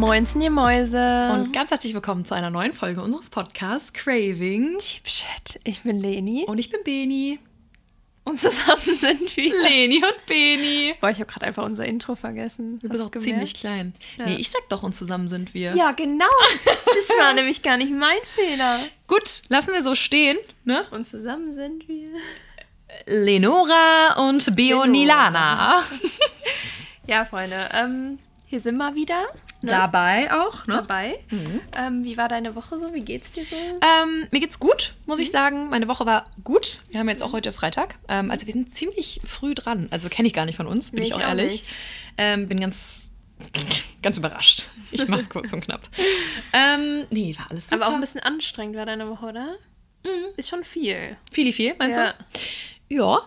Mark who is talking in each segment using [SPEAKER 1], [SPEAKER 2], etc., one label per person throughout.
[SPEAKER 1] Moinsen, ihr Mäuse.
[SPEAKER 2] Und ganz herzlich willkommen zu einer neuen Folge unseres Podcasts Craving.
[SPEAKER 1] Deep Shit. Ich bin Leni.
[SPEAKER 2] Und ich bin Beni.
[SPEAKER 1] Und zusammen sind wir.
[SPEAKER 2] Leni und Beni.
[SPEAKER 1] Boah, ich habe gerade einfach unser Intro vergessen.
[SPEAKER 2] Du bist auch ziemlich klein.
[SPEAKER 1] Ja.
[SPEAKER 2] Nee, ich sag doch, und zusammen sind wir.
[SPEAKER 1] Ja, genau. Das war nämlich gar nicht mein Fehler.
[SPEAKER 2] Gut, lassen wir so stehen, ne?
[SPEAKER 1] Und zusammen sind wir.
[SPEAKER 2] Lenora und Beonilana.
[SPEAKER 1] Ja, Freunde. Ähm, hier sind wir wieder. Ne?
[SPEAKER 2] Dabei auch, ne?
[SPEAKER 1] Dabei. Ähm, wie war deine Woche so? Wie geht's dir so?
[SPEAKER 2] Ähm, mir geht's gut, muss ich sagen. Meine Woche war gut. Wir haben jetzt auch heute Freitag. Ähm, also wir sind ziemlich früh dran. Also kenne ich gar nicht von uns, bin
[SPEAKER 1] Nee,
[SPEAKER 2] ich auch
[SPEAKER 1] auch
[SPEAKER 2] ehrlich. Ähm, bin ganz, ganz überrascht. Ich mach's kurz und knapp. Ähm, nee, war alles super.
[SPEAKER 1] Aber auch ein bisschen anstrengend war deine Woche, oder? Ist schon viel.
[SPEAKER 2] Viel, viel, meinst
[SPEAKER 1] Ja.
[SPEAKER 2] du? Ja,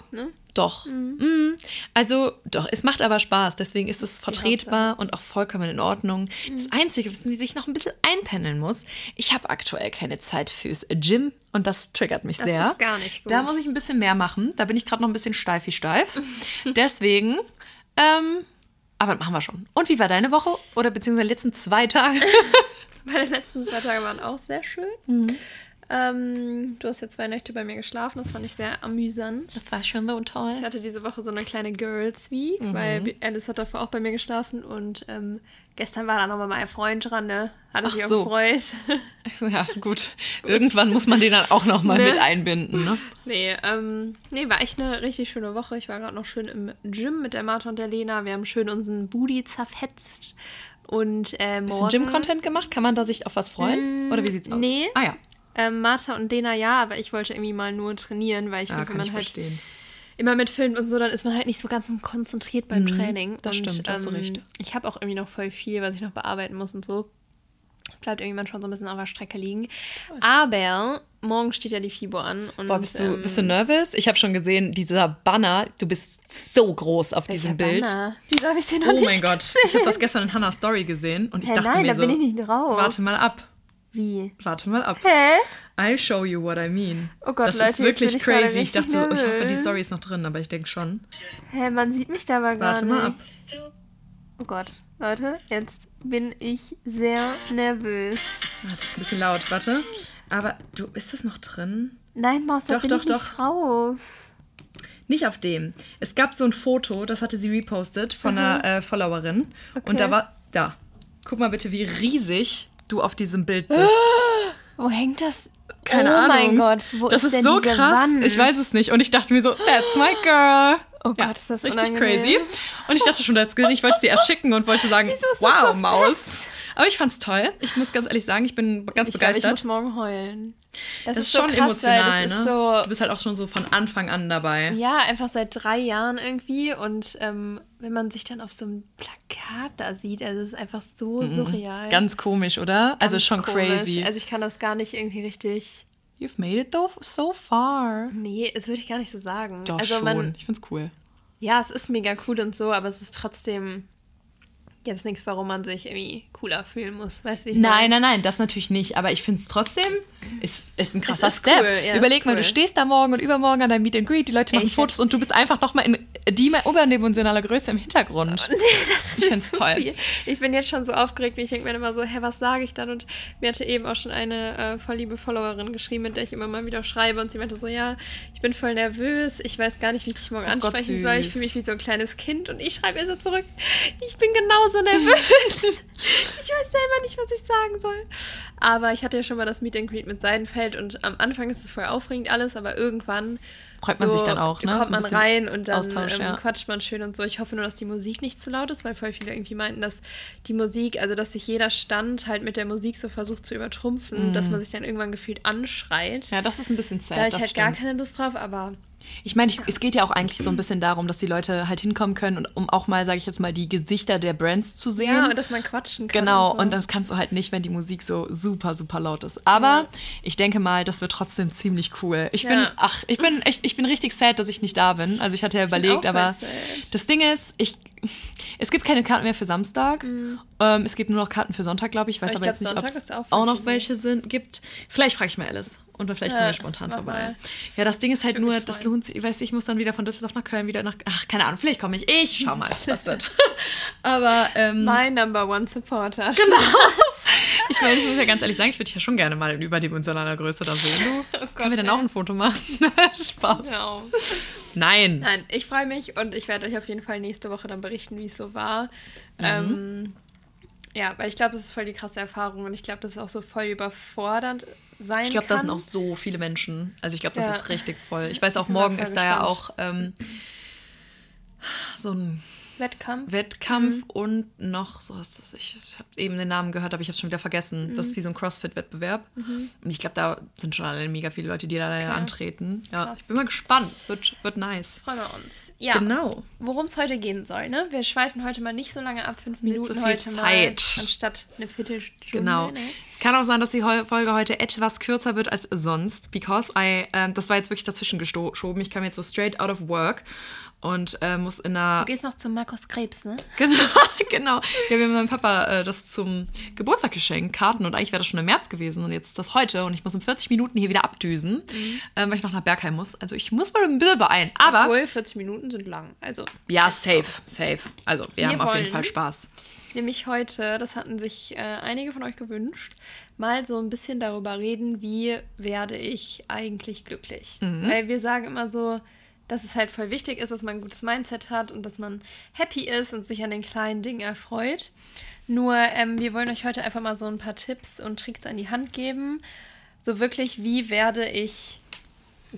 [SPEAKER 2] doch. Mhm. Also, doch, es macht aber Spaß. Deswegen ist es vertretbar und auch vollkommen in Ordnung. Das Einzige, was man sich noch ein bisschen einpendeln muss, ich habe aktuell keine Zeit fürs Gym und das triggert mich
[SPEAKER 1] Das
[SPEAKER 2] sehr.
[SPEAKER 1] ist gar nicht gut.
[SPEAKER 2] Da muss ich ein bisschen mehr machen. Da bin ich gerade noch ein bisschen steif wie steif. Deswegen, ähm, aber machen wir schon. Und wie war deine Woche? Oder beziehungsweise die letzten zwei Tage?
[SPEAKER 1] Meine letzten zwei Tage waren auch sehr schön. Ähm, du hast ja zwei Nächte bei mir geschlafen, das fand ich sehr amüsant.
[SPEAKER 2] Das war schon so toll.
[SPEAKER 1] Ich hatte diese Woche so eine kleine Girls Week,
[SPEAKER 2] Mhm.
[SPEAKER 1] weil Alice hat davor auch bei mir geschlafen und ähm, gestern war da nochmal mein Freund dran, ne? Hatte
[SPEAKER 2] Ach
[SPEAKER 1] sich auch
[SPEAKER 2] so.
[SPEAKER 1] gefreut.
[SPEAKER 2] Ja, gut. Irgendwann muss man den dann auch noch mal
[SPEAKER 1] Ne?
[SPEAKER 2] mit einbinden, ne?
[SPEAKER 1] nee, ähm, nee, war echt eine richtig schöne Woche. Ich war gerade noch schön im Gym mit der Martha und der Lena. Wir haben schön unseren Booty zerfetzt. Und äh,
[SPEAKER 2] Bisschen. Gym-Content gemacht? Kann man da sich auf was freuen? Oder wie sieht's aus?
[SPEAKER 1] nee.
[SPEAKER 2] Ah ja,
[SPEAKER 1] Ähm, Martha und Lena ja, aber ich wollte irgendwie mal nur trainieren, weil ich
[SPEAKER 2] ja
[SPEAKER 1] finde, wenn
[SPEAKER 2] ich
[SPEAKER 1] man halt
[SPEAKER 2] verstehen.
[SPEAKER 1] immer mitfilmt und so, dann ist man halt nicht so ganz konzentriert beim Training.
[SPEAKER 2] Mhm, das
[SPEAKER 1] und,
[SPEAKER 2] stimmt, hast du recht.
[SPEAKER 1] Ich habe auch irgendwie noch voll viel, was ich noch bearbeiten muss und so. Bleibt irgendwann schon so ein bisschen auf der Strecke liegen. Aber morgen steht ja die FIBO an. Und,
[SPEAKER 2] Boah, bist du,
[SPEAKER 1] ähm,
[SPEAKER 2] bist du nervös? Ich habe schon gesehen, dieser Banner, du bist so groß auf diesem Bild.
[SPEAKER 1] Banner? Wieso habe ich den noch
[SPEAKER 2] Oh
[SPEAKER 1] nicht
[SPEAKER 2] mein Gott, ich habe das gestern in Hannahs Story gesehen und ich
[SPEAKER 1] Hä,
[SPEAKER 2] dachte
[SPEAKER 1] nein,
[SPEAKER 2] mir
[SPEAKER 1] da
[SPEAKER 2] so,
[SPEAKER 1] bin ich nicht drauf.
[SPEAKER 2] warte mal ab,
[SPEAKER 1] Wie?
[SPEAKER 2] warte mal ab.
[SPEAKER 1] Hä?
[SPEAKER 2] I'll show you what I mean.
[SPEAKER 1] Oh Gott,
[SPEAKER 2] das
[SPEAKER 1] Leute,
[SPEAKER 2] ist wirklich
[SPEAKER 1] bin ich
[SPEAKER 2] crazy. Ich dachte so, ich hoffe, die. Story ist noch drin, aber ich denke schon.
[SPEAKER 1] Hä, man sieht mich da aber gar
[SPEAKER 2] Warte
[SPEAKER 1] nicht.
[SPEAKER 2] mal ab.
[SPEAKER 1] Oh Gott, Leute, jetzt bin ich sehr nervös.
[SPEAKER 2] Ah, das ist ein bisschen laut, warte. Aber du, ist das noch drin?
[SPEAKER 1] Nein, Maus, da
[SPEAKER 2] Doch,
[SPEAKER 1] bin
[SPEAKER 2] doch,
[SPEAKER 1] ich nicht
[SPEAKER 2] doch.
[SPEAKER 1] drauf.
[SPEAKER 2] Nicht auf dem. Es gab so ein Foto, das hatte sie repostet von einer äh, Followerin.
[SPEAKER 1] Okay.
[SPEAKER 2] Und da war, da. Guck mal bitte, wie riesig du auf diesem Bild bist.
[SPEAKER 1] Wo hängt das?
[SPEAKER 2] Keine
[SPEAKER 1] oh
[SPEAKER 2] Ahnung.
[SPEAKER 1] mein Gott, wo
[SPEAKER 2] das
[SPEAKER 1] ist,
[SPEAKER 2] ist,
[SPEAKER 1] denn
[SPEAKER 2] so krass.
[SPEAKER 1] Wand?
[SPEAKER 2] Ich weiß es nicht. Und ich dachte mir so, that's my girl.
[SPEAKER 1] Oh
[SPEAKER 2] Ja,
[SPEAKER 1] Gott, ist das
[SPEAKER 2] richtig
[SPEAKER 1] unangenehm.
[SPEAKER 2] crazy. Und ich dachte schon, das ich wollte es dir erst schicken und wollte sagen, wow,
[SPEAKER 1] so
[SPEAKER 2] Maus. Aber ich fand's toll. Ich muss ganz ehrlich sagen, ich bin ganz
[SPEAKER 1] Ich glaube, ich
[SPEAKER 2] begeistert.
[SPEAKER 1] muss morgen heulen.
[SPEAKER 2] das, ist
[SPEAKER 1] so
[SPEAKER 2] schon
[SPEAKER 1] krass,
[SPEAKER 2] emotional,
[SPEAKER 1] das
[SPEAKER 2] ne?
[SPEAKER 1] Ist so,
[SPEAKER 2] du bist halt auch schon so von Anfang an dabei.
[SPEAKER 1] ja, einfach seit drei Jahren irgendwie. Und ähm, wenn man sich dann auf so einem Plakat da sieht, also es ist einfach so surreal.
[SPEAKER 2] Mhm. Ganz komisch, oder? also
[SPEAKER 1] Ganz
[SPEAKER 2] schon
[SPEAKER 1] komisch.
[SPEAKER 2] crazy.
[SPEAKER 1] Also ich kann das gar nicht irgendwie richtig.
[SPEAKER 2] You've made it though so far.
[SPEAKER 1] Nee, das würde ich gar nicht so sagen.
[SPEAKER 2] Doch
[SPEAKER 1] also
[SPEAKER 2] schon.
[SPEAKER 1] man,
[SPEAKER 2] ich find's cool.
[SPEAKER 1] ja, es ist mega cool und so, aber es ist trotzdem jetzt nichts, warum man sich irgendwie cooler fühlen muss. Weißt wie ich
[SPEAKER 2] Nein,
[SPEAKER 1] meine?
[SPEAKER 2] nein, nein, das natürlich nicht. Aber ich finde es trotzdem, ist, ist ein krasser
[SPEAKER 1] ist
[SPEAKER 2] Step.
[SPEAKER 1] cool, ja,
[SPEAKER 2] Überleg mal,
[SPEAKER 1] cool.
[SPEAKER 2] du stehst da morgen und übermorgen an deinem Meet and Greet, die Leute machen
[SPEAKER 1] Ich
[SPEAKER 2] Fotos und du bist einfach nochmal in überdimensionaler Größe im Hintergrund. ich finde es
[SPEAKER 1] so
[SPEAKER 2] toll.
[SPEAKER 1] viel. Ich bin jetzt schon so aufgeregt, ich denke mir immer so, hä, was sage ich dann? Und mir hatte eben auch schon eine äh, voll liebe Followerin geschrieben, mit der ich immer mal wieder schreibe. Und sie meinte so, ja, ich bin voll nervös, ich weiß gar nicht, wie ich dich morgen
[SPEAKER 2] Gott,
[SPEAKER 1] ansprechen soll. Ich fühle mich wie so ein kleines Kind. Und ich schreibe ihr so zurück, ich bin genauso nervös. ich weiß selber nicht, was ich sagen soll. Aber ich hatte ja schon mal das Meet and Greet mit Seidenfeld und am Anfang ist es voll aufregend alles, aber irgendwann
[SPEAKER 2] Freut man sich dann auch, ne?
[SPEAKER 1] Kommt
[SPEAKER 2] So
[SPEAKER 1] man rein und dann
[SPEAKER 2] Austausch,
[SPEAKER 1] ähm,
[SPEAKER 2] ja.
[SPEAKER 1] quatscht man schön und so. Ich hoffe nur, dass die Musik nicht zu laut ist, weil voll viele irgendwie meinten, dass die Musik, also dass sich jeder Stand halt mit der Musik so versucht zu übertrumpfen, dass man sich dann irgendwann gefühlt anschreit.
[SPEAKER 2] Mhm. Ja, das ist ein bisschen sad.
[SPEAKER 1] da habe ich halt gar
[SPEAKER 2] stimmt.
[SPEAKER 1] keine Lust drauf, aber
[SPEAKER 2] Ich meine, es geht ja auch eigentlich so ein bisschen darum, dass die Leute halt hinkommen können und um auch mal, sage ich jetzt mal, die Gesichter der Brands zu sehen.
[SPEAKER 1] ja, und dass man quatschen kann.
[SPEAKER 2] Genau,
[SPEAKER 1] und, so.
[SPEAKER 2] und das kannst du halt nicht, wenn die Musik so super, super laut ist. Aber
[SPEAKER 1] Ja.
[SPEAKER 2] ich denke mal, das wird trotzdem ziemlich cool. Ich bin,
[SPEAKER 1] Ja.
[SPEAKER 2] ach, ich bin, ich, ich bin richtig sad, dass ich nicht da bin. Also ich hatte ja
[SPEAKER 1] bin
[SPEAKER 2] überlegt, aber
[SPEAKER 1] sad.
[SPEAKER 2] das Ding ist, ich, Es gibt keine Karten mehr für Samstag.
[SPEAKER 1] Mhm.
[SPEAKER 2] Ähm, es gibt nur noch Karten für Sonntag, glaube ich. Ich weiß
[SPEAKER 1] Aber
[SPEAKER 2] aber,
[SPEAKER 1] ich
[SPEAKER 2] jetzt
[SPEAKER 1] glaub,
[SPEAKER 2] nicht, ob es
[SPEAKER 1] auch
[SPEAKER 2] auch noch welche sind, gibt. Vielleicht frage ich mal Alice. Und dann vielleicht
[SPEAKER 1] Ja,
[SPEAKER 2] kommen wir spontan vorbei.
[SPEAKER 1] mal.
[SPEAKER 2] Ja, das Ding ist halt nur, das lohnt sich. Ich weiß, ich muss dann wieder von Düsseldorf nach Köln, wieder nach. Ach, keine Ahnung, vielleicht komme ich. Ich schau mal, was wird. aber ähm,
[SPEAKER 1] Mein Number One Supporter.
[SPEAKER 2] Genau. ich meine, ich muss ja ganz ehrlich sagen, ich würde dich ja schon gerne mal in überdimensionaler Größe da sehen. Du.
[SPEAKER 1] Oh Gott,
[SPEAKER 2] Können wir dann
[SPEAKER 1] ey.
[SPEAKER 2] auch ein Foto machen? Spaß.
[SPEAKER 1] Genau.
[SPEAKER 2] Nein.
[SPEAKER 1] Nein, ich freue mich und ich werde euch auf jeden Fall nächste Woche dann berichten, wie es so war. Ähm, ja, weil ich glaube, das ist voll die krasse Erfahrung und ich glaube, das ist auch so voll überfordernd sein
[SPEAKER 2] Ich glaube, da sind auch so viele Menschen. Also ich glaube, das
[SPEAKER 1] Ja.
[SPEAKER 2] ist richtig voll. Ich weiß auch, morgen ist da ja auch ähm, so ein
[SPEAKER 1] Wettkampf.
[SPEAKER 2] Wettkampf
[SPEAKER 1] Mhm.
[SPEAKER 2] und noch, so ist das, ich, ich habe eben den Namen gehört, aber ich habe schon wieder vergessen. Das
[SPEAKER 1] Mhm.
[SPEAKER 2] ist wie so ein CrossFit-Wettbewerb. Und ich glaube, da sind schon alle mega viele Leute, die da
[SPEAKER 1] Okay.
[SPEAKER 2] antreten. Ja,
[SPEAKER 1] Krass.
[SPEAKER 2] ich bin mal gespannt. Es wird, wird nice.
[SPEAKER 1] Freuen wir uns. Ja,
[SPEAKER 2] Genau.
[SPEAKER 1] worum es heute gehen soll, ne? Wir schweifen heute mal nicht so lange ab, fünf Minuten
[SPEAKER 2] so viel
[SPEAKER 1] heute
[SPEAKER 2] Zeit.
[SPEAKER 1] mal, anstatt eine Viertelstunde.
[SPEAKER 2] Genau.
[SPEAKER 1] Ne?
[SPEAKER 2] Es kann auch sein, dass die Folge heute etwas kürzer wird als sonst, because I, ähm, das war jetzt wirklich dazwischen geschoben. Ich kam jetzt so straight out of work und äh, muss in einer
[SPEAKER 1] Du gehst noch zu Markus Krebs, ne?
[SPEAKER 2] Genau, genau. Ja, wir haben meinem Papa äh, das zum Geburtstag geschenkt, Karten, und eigentlich wäre das schon im März gewesen und jetzt ist das heute und ich muss in 40 Minuten hier wieder abdüsen,
[SPEAKER 1] Mhm.
[SPEAKER 2] ähm, weil ich noch nach Bergheim muss. Also ich muss mal ein bisschen beeilen. Aber
[SPEAKER 1] Obwohl, 40 Minuten sind lang. Also,
[SPEAKER 2] ja, safe, safe. Also wir,
[SPEAKER 1] Wir
[SPEAKER 2] haben auf jeden Fall Spaß.
[SPEAKER 1] nämlich heute, das hatten sich äh, einige von euch gewünscht, mal so ein bisschen darüber reden, wie werde ich eigentlich glücklich.
[SPEAKER 2] Mhm.
[SPEAKER 1] Weil wir sagen immer so, dass es halt voll wichtig ist, dass man ein gutes Mindset hat und dass man happy ist und sich an den kleinen Dingen erfreut. Nur, ähm, wir wollen euch heute einfach mal so ein paar Tipps und Tricks an die Hand geben. So wirklich, wie werde ich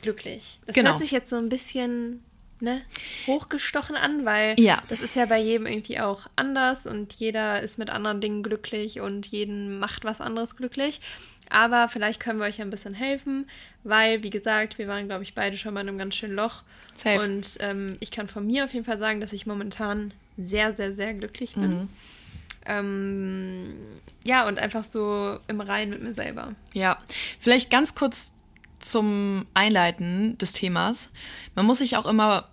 [SPEAKER 1] glücklich? Das
[SPEAKER 2] Genau.
[SPEAKER 1] hört sich jetzt so ein bisschen ne, hochgestochen an, weil
[SPEAKER 2] Ja.
[SPEAKER 1] das ist ja bei jedem irgendwie auch anders und jeder ist mit anderen Dingen glücklich und jeden macht was anderes glücklich. Aber vielleicht können wir euch ein bisschen helfen, weil, wie gesagt, wir waren, glaube ich, beide schon mal in einem ganz schönen Loch.
[SPEAKER 2] Safe.
[SPEAKER 1] Und ähm, ich kann von mir auf jeden Fall sagen, dass ich momentan sehr, sehr, sehr glücklich bin.
[SPEAKER 2] Mhm.
[SPEAKER 1] Ähm, ja, und einfach so im Reinen mit mir selber.
[SPEAKER 2] Ja, vielleicht ganz kurz zum Einleiten des Themas. Man muss sich auch immer,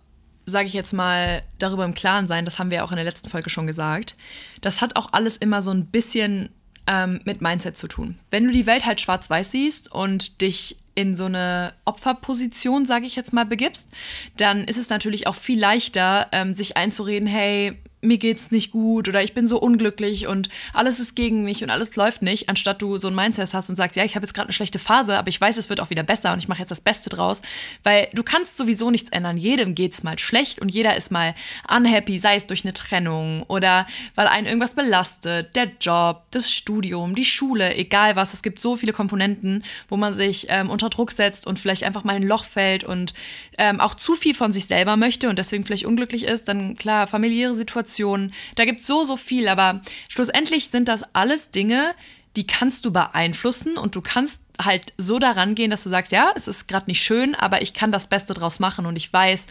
[SPEAKER 2] sage ich jetzt mal, darüber im Klaren sein, das haben wir auch in der letzten Folge schon gesagt. Das hat auch alles immer so ein bisschen ähm, mit Mindset zu tun. Wenn du die Welt halt schwarz-weiß siehst und dich in so eine Opferposition, sage ich jetzt mal, begibst, dann ist es natürlich auch viel leichter, ähm, sich einzureden, hey, mir geht's nicht gut oder ich bin so unglücklich und alles ist gegen mich und alles läuft nicht, anstatt du so ein Mindset hast und sagst, ja, ich habe jetzt gerade eine schlechte Phase, aber ich weiß, es wird auch wieder besser und ich mache jetzt das Beste draus, weil du kannst sowieso nichts ändern. Jedem geht's mal schlecht und jeder ist mal unhappy, sei es durch eine Trennung oder weil einen irgendwas belastet, der Job, das Studium, die Schule, egal was. Es gibt so viele Komponenten, wo man sich ähm, unter Druck setzt und vielleicht einfach mal in ein Loch fällt und ähm, auch zu viel von sich selber möchte und deswegen vielleicht unglücklich ist. Dann klar, familiäre Situationen, da gibt es so, so viel, aber schlussendlich sind das alles Dinge, die kannst du beeinflussen und du kannst halt so daran gehen, dass du sagst, ja, es ist gerade nicht schön, aber ich kann das Beste draus machen und ich weiß,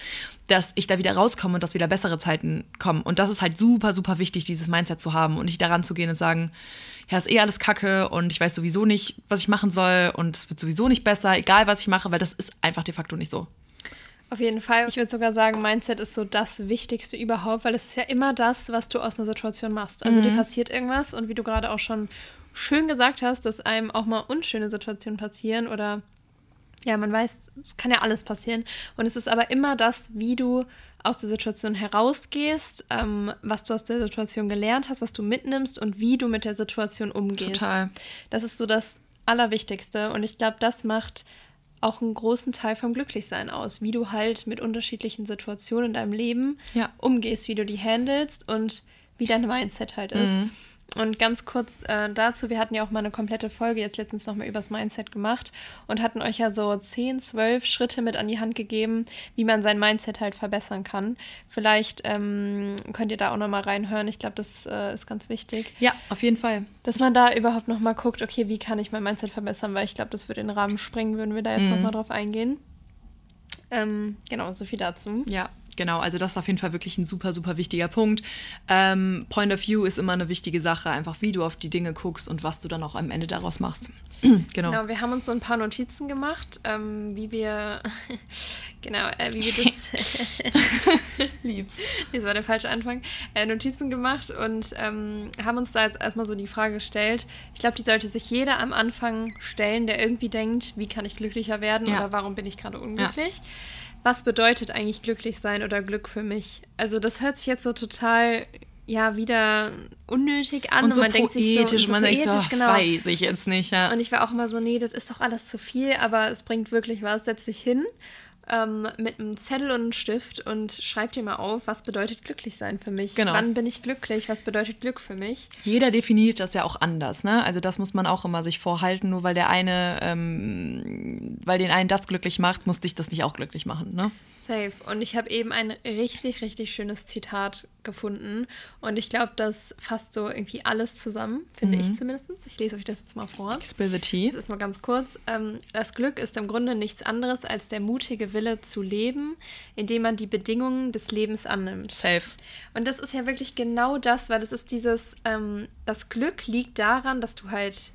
[SPEAKER 2] dass ich da wieder rauskomme und dass wieder bessere Zeiten kommen. Und das ist halt super, super wichtig, dieses Mindset zu haben und nicht daran zu gehen und sagen, ja, ist eh alles Kacke und ich weiß sowieso nicht, was ich machen soll und es wird sowieso nicht besser, egal was ich mache, weil das ist einfach de facto nicht so.
[SPEAKER 1] Auf jeden Fall. Ich würde sogar sagen, Mindset ist so das Wichtigste überhaupt, weil es ist ja immer das, was du aus einer Situation machst. Also dir passiert irgendwas und wie du gerade auch schon schön gesagt hast, dass einem auch mal unschöne Situationen passieren oder ja, man weiß, es kann ja alles passieren. Und es ist aber immer das, wie du aus der Situation herausgehst, ähm, was du aus der Situation gelernt hast, was du mitnimmst und wie du mit der Situation umgehst.
[SPEAKER 2] Total.
[SPEAKER 1] Das ist so das Allerwichtigste. Und ich glaube, das macht auch einen großen Teil vom Glücklichsein aus, wie du halt mit unterschiedlichen Situationen in deinem Leben
[SPEAKER 2] Ja.
[SPEAKER 1] umgehst, wie du die handelst und wie dein Mindset halt ist.
[SPEAKER 2] Mhm.
[SPEAKER 1] Und ganz kurz äh, dazu, wir hatten ja auch mal eine komplette Folge jetzt letztens nochmal übers Mindset gemacht und hatten euch ja so 10, 12 Schritte mit an die Hand gegeben, wie man sein Mindset halt verbessern kann. Vielleicht ähm, könnt ihr da auch nochmal reinhören. Ich glaube, das äh, ist ganz wichtig.
[SPEAKER 2] Ja, auf jeden Fall.
[SPEAKER 1] Dass man da überhaupt nochmal guckt, okay, wie kann ich mein Mindset verbessern, weil ich glaube, das würde den Rahmen sprengen, würden wir da jetzt
[SPEAKER 2] Mhm.
[SPEAKER 1] noch nochmal drauf eingehen. Ähm, genau, so viel dazu.
[SPEAKER 2] Ja, genau, also das ist auf jeden Fall wirklich ein super, super wichtiger Punkt. Ähm, Point of View ist immer eine wichtige Sache, einfach wie du auf die Dinge guckst und was du dann auch am Ende daraus machst.
[SPEAKER 1] genau. genau. Wir haben uns so ein paar Notizen gemacht, ähm, wie wir, genau, äh, wie wir das, liebs, das war der falsche Anfang, äh, Notizen gemacht und ähm, haben uns da jetzt erstmal so die Frage gestellt. Ich glaube, die sollte sich jeder am Anfang stellen, der irgendwie denkt, wie kann ich glücklicher werden ja. oder warum bin ich gerade unglücklich. Ja was bedeutet eigentlich glücklich sein oder Glück für mich? Also das hört sich jetzt so total ja wieder unnötig an
[SPEAKER 2] und, so
[SPEAKER 1] man
[SPEAKER 2] denkt sich so, so man poetisch, denkt so, genau. weiß ich jetzt nicht, ja.
[SPEAKER 1] Und ich war auch immer so, nee, das ist doch alles zu viel, aber es bringt wirklich was, setz dich hin ähm, mit einem Zettel und einem Stift und schreib dir mal auf, was bedeutet glücklich sein für mich. Genau. Wann bin ich glücklich? Was bedeutet Glück für mich?
[SPEAKER 2] Jeder definiert das ja auch anders, ne? Also das muss man auch immer sich vorhalten. Nur weil der eine, ähm, weil den einen das glücklich macht, muss dich das nicht auch glücklich machen, ne?
[SPEAKER 1] Safe. Und ich habe eben ein richtig, richtig schönes Zitat gefunden. Und ich glaube, das fasst so irgendwie alles zusammen, finde mhm. ich zumindest. Ich lese euch das jetzt mal vor.
[SPEAKER 2] Spill the tea.
[SPEAKER 1] Das ist mal ganz kurz. Ähm, das Glück ist im Grunde nichts anderes als der mutige Wille zu leben, indem man die Bedingungen des Lebens annimmt.
[SPEAKER 2] Safe.
[SPEAKER 1] Und das ist ja wirklich genau das, weil es ist dieses, ähm, das Glück liegt daran, dass du halt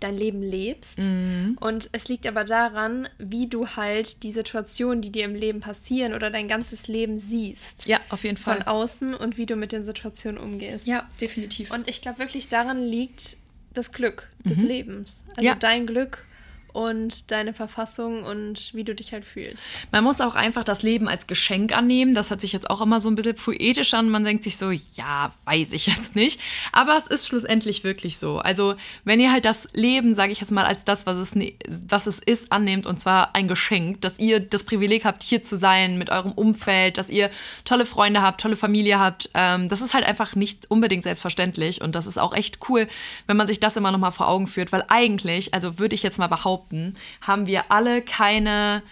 [SPEAKER 1] dein Leben lebst. Mhm. Und es liegt aber daran, wie du halt die Situationen, die dir im Leben passieren oder dein ganzes Leben siehst.
[SPEAKER 2] Ja, auf jeden Fall.
[SPEAKER 1] Von außen und wie du mit den Situationen umgehst.
[SPEAKER 2] Ja, definitiv.
[SPEAKER 1] Und ich glaube wirklich, daran liegt das Glück des mhm. Lebens. Also ja. dein Glück und deine Verfassung und wie du dich halt fühlst.
[SPEAKER 2] Man muss auch einfach das Leben als Geschenk annehmen. Das hört sich jetzt auch immer so ein bisschen poetisch an. Man denkt sich so, ja, weiß ich jetzt nicht. Aber es ist schlussendlich wirklich so. Also, wenn ihr halt das Leben, sage ich jetzt mal, als das, was es, ne, was es ist, annehmt, und zwar ein Geschenk, dass ihr das Privileg habt, hier zu sein mit eurem Umfeld, dass ihr tolle Freunde habt, tolle Familie habt, ähm, das ist halt einfach nicht unbedingt selbstverständlich. Und das ist auch echt cool, wenn man sich das immer noch mal vor Augen führt, weil eigentlich, also würde ich jetzt mal behaupten, behaupten, haben wir alle keine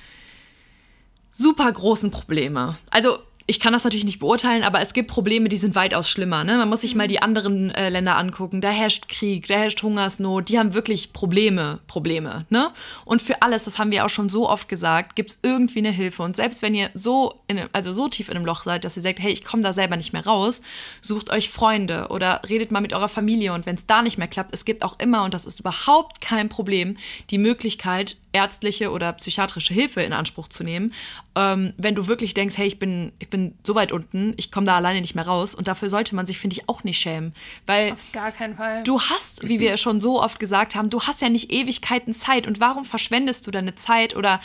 [SPEAKER 2] super großen Probleme. Also ich kann das natürlich nicht beurteilen, aber es gibt Probleme, die sind weitaus schlimmer. Ne? Man muss sich mal mhm. die anderen äh, Länder angucken. Da herrscht Krieg, da herrscht Hungersnot. Die haben wirklich Probleme, Probleme. Ne? Und für alles, das haben wir auch schon so oft gesagt, gibt es irgendwie eine Hilfe. Und selbst wenn ihr so, in, also so tief in einem Loch seid, dass ihr sagt, hey, ich komme da selber nicht mehr raus, sucht euch Freunde oder redet mal mit eurer Familie. Und wenn es da nicht mehr klappt, es gibt auch immer, und das ist überhaupt kein Problem, die Möglichkeit, ärztliche oder psychiatrische Hilfe in Anspruch zu nehmen, ähm, wenn du wirklich denkst, hey, ich bin, ich bin so weit unten, ich komme da alleine nicht mehr raus. Und dafür sollte man sich, finde ich, auch nicht schämen. Weil
[SPEAKER 1] Auf gar keinen Fall.
[SPEAKER 2] Du hast, wie wir schon so oft gesagt haben, du hast ja nicht Ewigkeiten Zeit. Und warum verschwendest du deine Zeit oder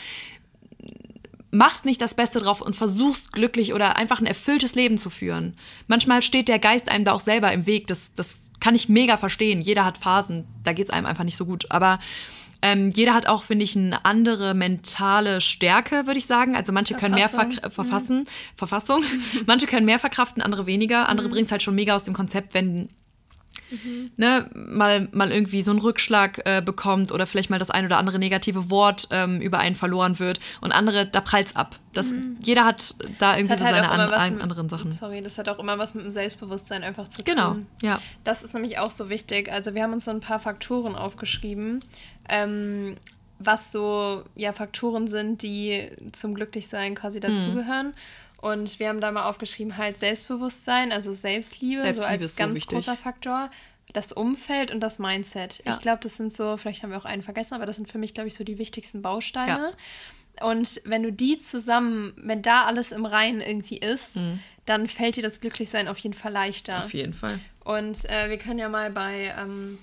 [SPEAKER 2] machst nicht das Beste drauf und versuchst glücklich oder einfach ein erfülltes Leben zu führen. Manchmal steht der Geist einem da auch selber im Weg. Das, das kann ich mega verstehen. Jeder hat Phasen, da geht es einem einfach nicht so gut. Aber ähm, jeder hat auch, finde ich, eine andere mentale Stärke, würde ich sagen. Also manche können mehr ver verfassen, mhm. Verfassung, manche können mehr verkraften, andere weniger. Andere mhm. bringen es halt schon mega aus dem Konzept, wenn Mhm. Ne, mal, mal irgendwie so einen Rückschlag äh, bekommt oder vielleicht mal das ein oder andere negative Wort ähm, über einen verloren wird und andere, da prallt es ab. Das, mhm. Jeder hat da irgendwie so halt seine an, ein, mit, anderen Sachen.
[SPEAKER 1] Sorry, das hat auch immer was mit dem Selbstbewusstsein einfach zu
[SPEAKER 2] genau,
[SPEAKER 1] tun.
[SPEAKER 2] Genau, ja.
[SPEAKER 1] Das ist nämlich auch so wichtig. Also wir haben uns so ein paar Faktoren aufgeschrieben, ähm, was so ja, Faktoren sind, die zum Glücklichsein quasi mhm. dazugehören. Mhm. Und wir haben da mal aufgeschrieben, halt Selbstbewusstsein, also Selbstliebe, Selbstliebe so als ganz so großer Faktor. Das Umfeld und das Mindset. Ja. Ich glaube, das sind so, vielleicht haben wir auch einen vergessen, aber das sind für mich, glaube ich, so die wichtigsten Bausteine. Ja. Und wenn du die zusammen, wenn da alles im Reinen irgendwie ist, mhm. dann fällt dir das Glücklichsein auf jeden Fall leichter.
[SPEAKER 2] Auf jeden Fall.
[SPEAKER 1] Und äh, wir können ja mal bei ähm,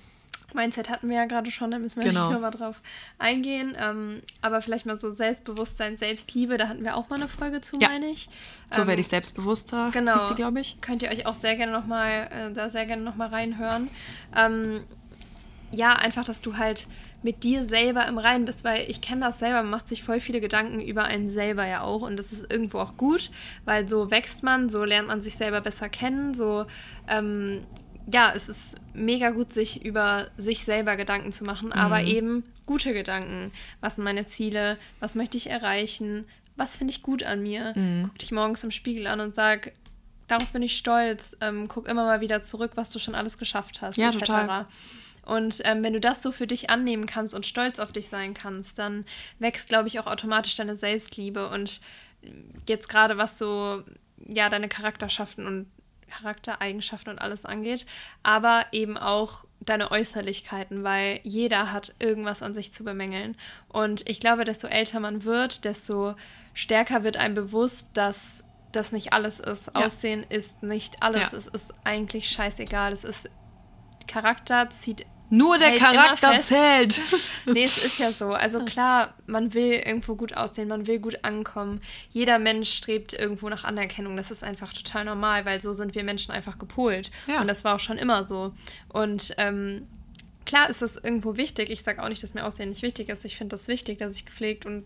[SPEAKER 1] Mindset hatten wir ja gerade schon, da müssen wir genau. nicht nochmal drauf eingehen. Ähm, aber vielleicht mal so Selbstbewusstsein, Selbstliebe, da hatten wir auch mal eine Folge zu, ja. meine ich.
[SPEAKER 2] So ähm, werde ich selbstbewusster,
[SPEAKER 1] genau,
[SPEAKER 2] ist die, glaube ich.
[SPEAKER 1] Könnt ihr euch auch sehr gerne nochmal, äh, da sehr gerne nochmal reinhören. Ähm, ja, einfach, dass du halt mit dir selber im Reinen bist, weil ich kenne das selber, man macht sich voll viele Gedanken über einen selber ja auch und das ist irgendwo auch gut, weil so wächst man, so lernt man sich selber besser kennen, so ähm, ja, es ist mega gut, sich über sich selber Gedanken zu machen, mhm. aber eben gute Gedanken. Was sind meine Ziele? Was möchte ich erreichen? Was finde ich gut an mir? Mhm. Guck dich morgens im Spiegel an und sag, darauf bin ich stolz. Ähm, guck immer mal wieder zurück, was du schon alles geschafft hast,
[SPEAKER 2] ja, etc. Total.
[SPEAKER 1] Und ähm, wenn du das so für dich annehmen kannst und stolz auf dich sein kannst, dann wächst, glaube ich, auch automatisch deine Selbstliebe und jetzt gerade was so, ja, deine Charakterschaften und Charaktereigenschaften und alles angeht, aber eben auch deine Äußerlichkeiten, weil jeder hat irgendwas an sich zu bemängeln. Und ich glaube, desto älter man wird, desto stärker wird einem bewusst, dass das nicht alles ist. Ja. Aussehen ist nicht alles. Ja. Es ist eigentlich scheißegal. Es ist Charakter zieht nur der Charakter zählt. nee, es ist ja so. Also klar, man will irgendwo gut aussehen, man will gut ankommen. Jeder Mensch strebt irgendwo nach Anerkennung. Das ist einfach total normal, weil so sind wir Menschen einfach gepolt. Ja. Und das war auch schon immer so. Und ähm, klar ist das irgendwo wichtig. Ich sage auch nicht, dass mir Aussehen nicht wichtig ist. Ich finde das wichtig, dass ich gepflegt und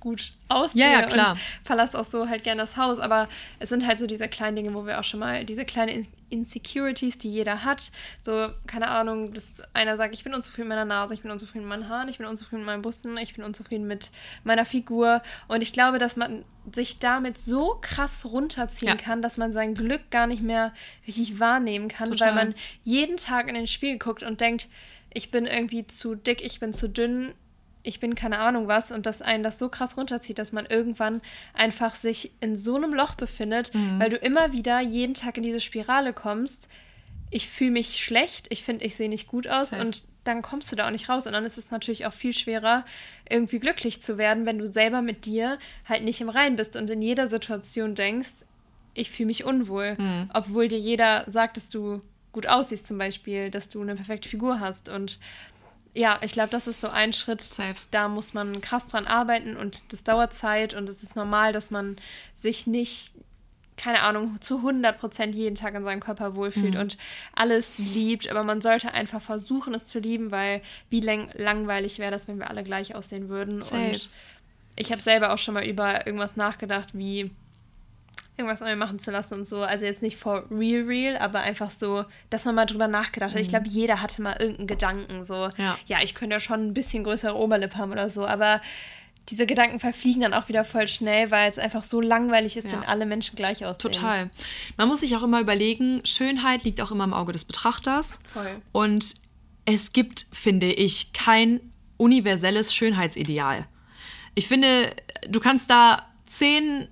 [SPEAKER 1] gut aussehe ja, ja, klar. und verlasse auch so halt gerne das Haus. Aber es sind halt so diese kleinen Dinge, wo wir auch schon mal diese kleinen Insecurities, die jeder hat. So, keine Ahnung, dass einer sagt, ich bin unzufrieden mit meiner Nase, ich bin unzufrieden mit meinen Haaren, ich bin unzufrieden mit meinen Bussen, ich bin unzufrieden mit meiner Figur. Und ich glaube, dass man sich damit so krass runterziehen ja. kann, dass man sein Glück gar nicht mehr richtig wahrnehmen kann, Total. weil man jeden Tag in den Spiegel guckt und denkt, ich bin irgendwie zu dick, ich bin zu dünn, ich bin keine Ahnung was und dass einen das so krass runterzieht, dass man irgendwann einfach sich in so einem Loch befindet, mhm. weil du immer wieder jeden Tag in diese Spirale kommst. Ich fühle mich schlecht, ich finde, ich sehe nicht gut aus Safe. und dann kommst du da auch nicht raus. Und dann ist es natürlich auch viel schwerer, irgendwie glücklich zu werden, wenn du selber mit dir halt nicht im Rein bist und in jeder Situation denkst, ich fühle mich unwohl. Mhm. Obwohl dir jeder sagt, dass du gut aussiehst, zum Beispiel, dass du eine perfekte Figur hast. Und ja, ich glaube, das ist so ein Schritt. Safe. Da muss man krass dran arbeiten und das dauert Zeit und es ist normal, dass man sich nicht, keine Ahnung, zu 100% jeden Tag in seinem Körper wohlfühlt mhm. und alles liebt. Aber man sollte einfach versuchen, es zu lieben, weil wie lang langweilig wäre das, wenn wir alle gleich aussehen würden. Safe. Und ich habe selber auch schon mal über irgendwas nachgedacht, wie irgendwas an mir machen zu lassen und so. Also jetzt nicht for real, real, aber einfach so, dass man mal drüber nachgedacht hat. Mhm. Ich glaube, jeder hatte mal irgendeinen Gedanken, so, ja. ja, ich könnte ja schon ein bisschen größere Oberlippe haben oder so, aber diese Gedanken verfliegen dann auch wieder voll schnell, weil es einfach so langweilig ist, ja. wenn alle Menschen gleich aussehen.
[SPEAKER 2] Total. Man muss sich auch immer überlegen, Schönheit liegt auch immer im Auge des Betrachters. Voll. Und es gibt, finde ich, kein universelles Schönheitsideal. Ich finde, du kannst da zehn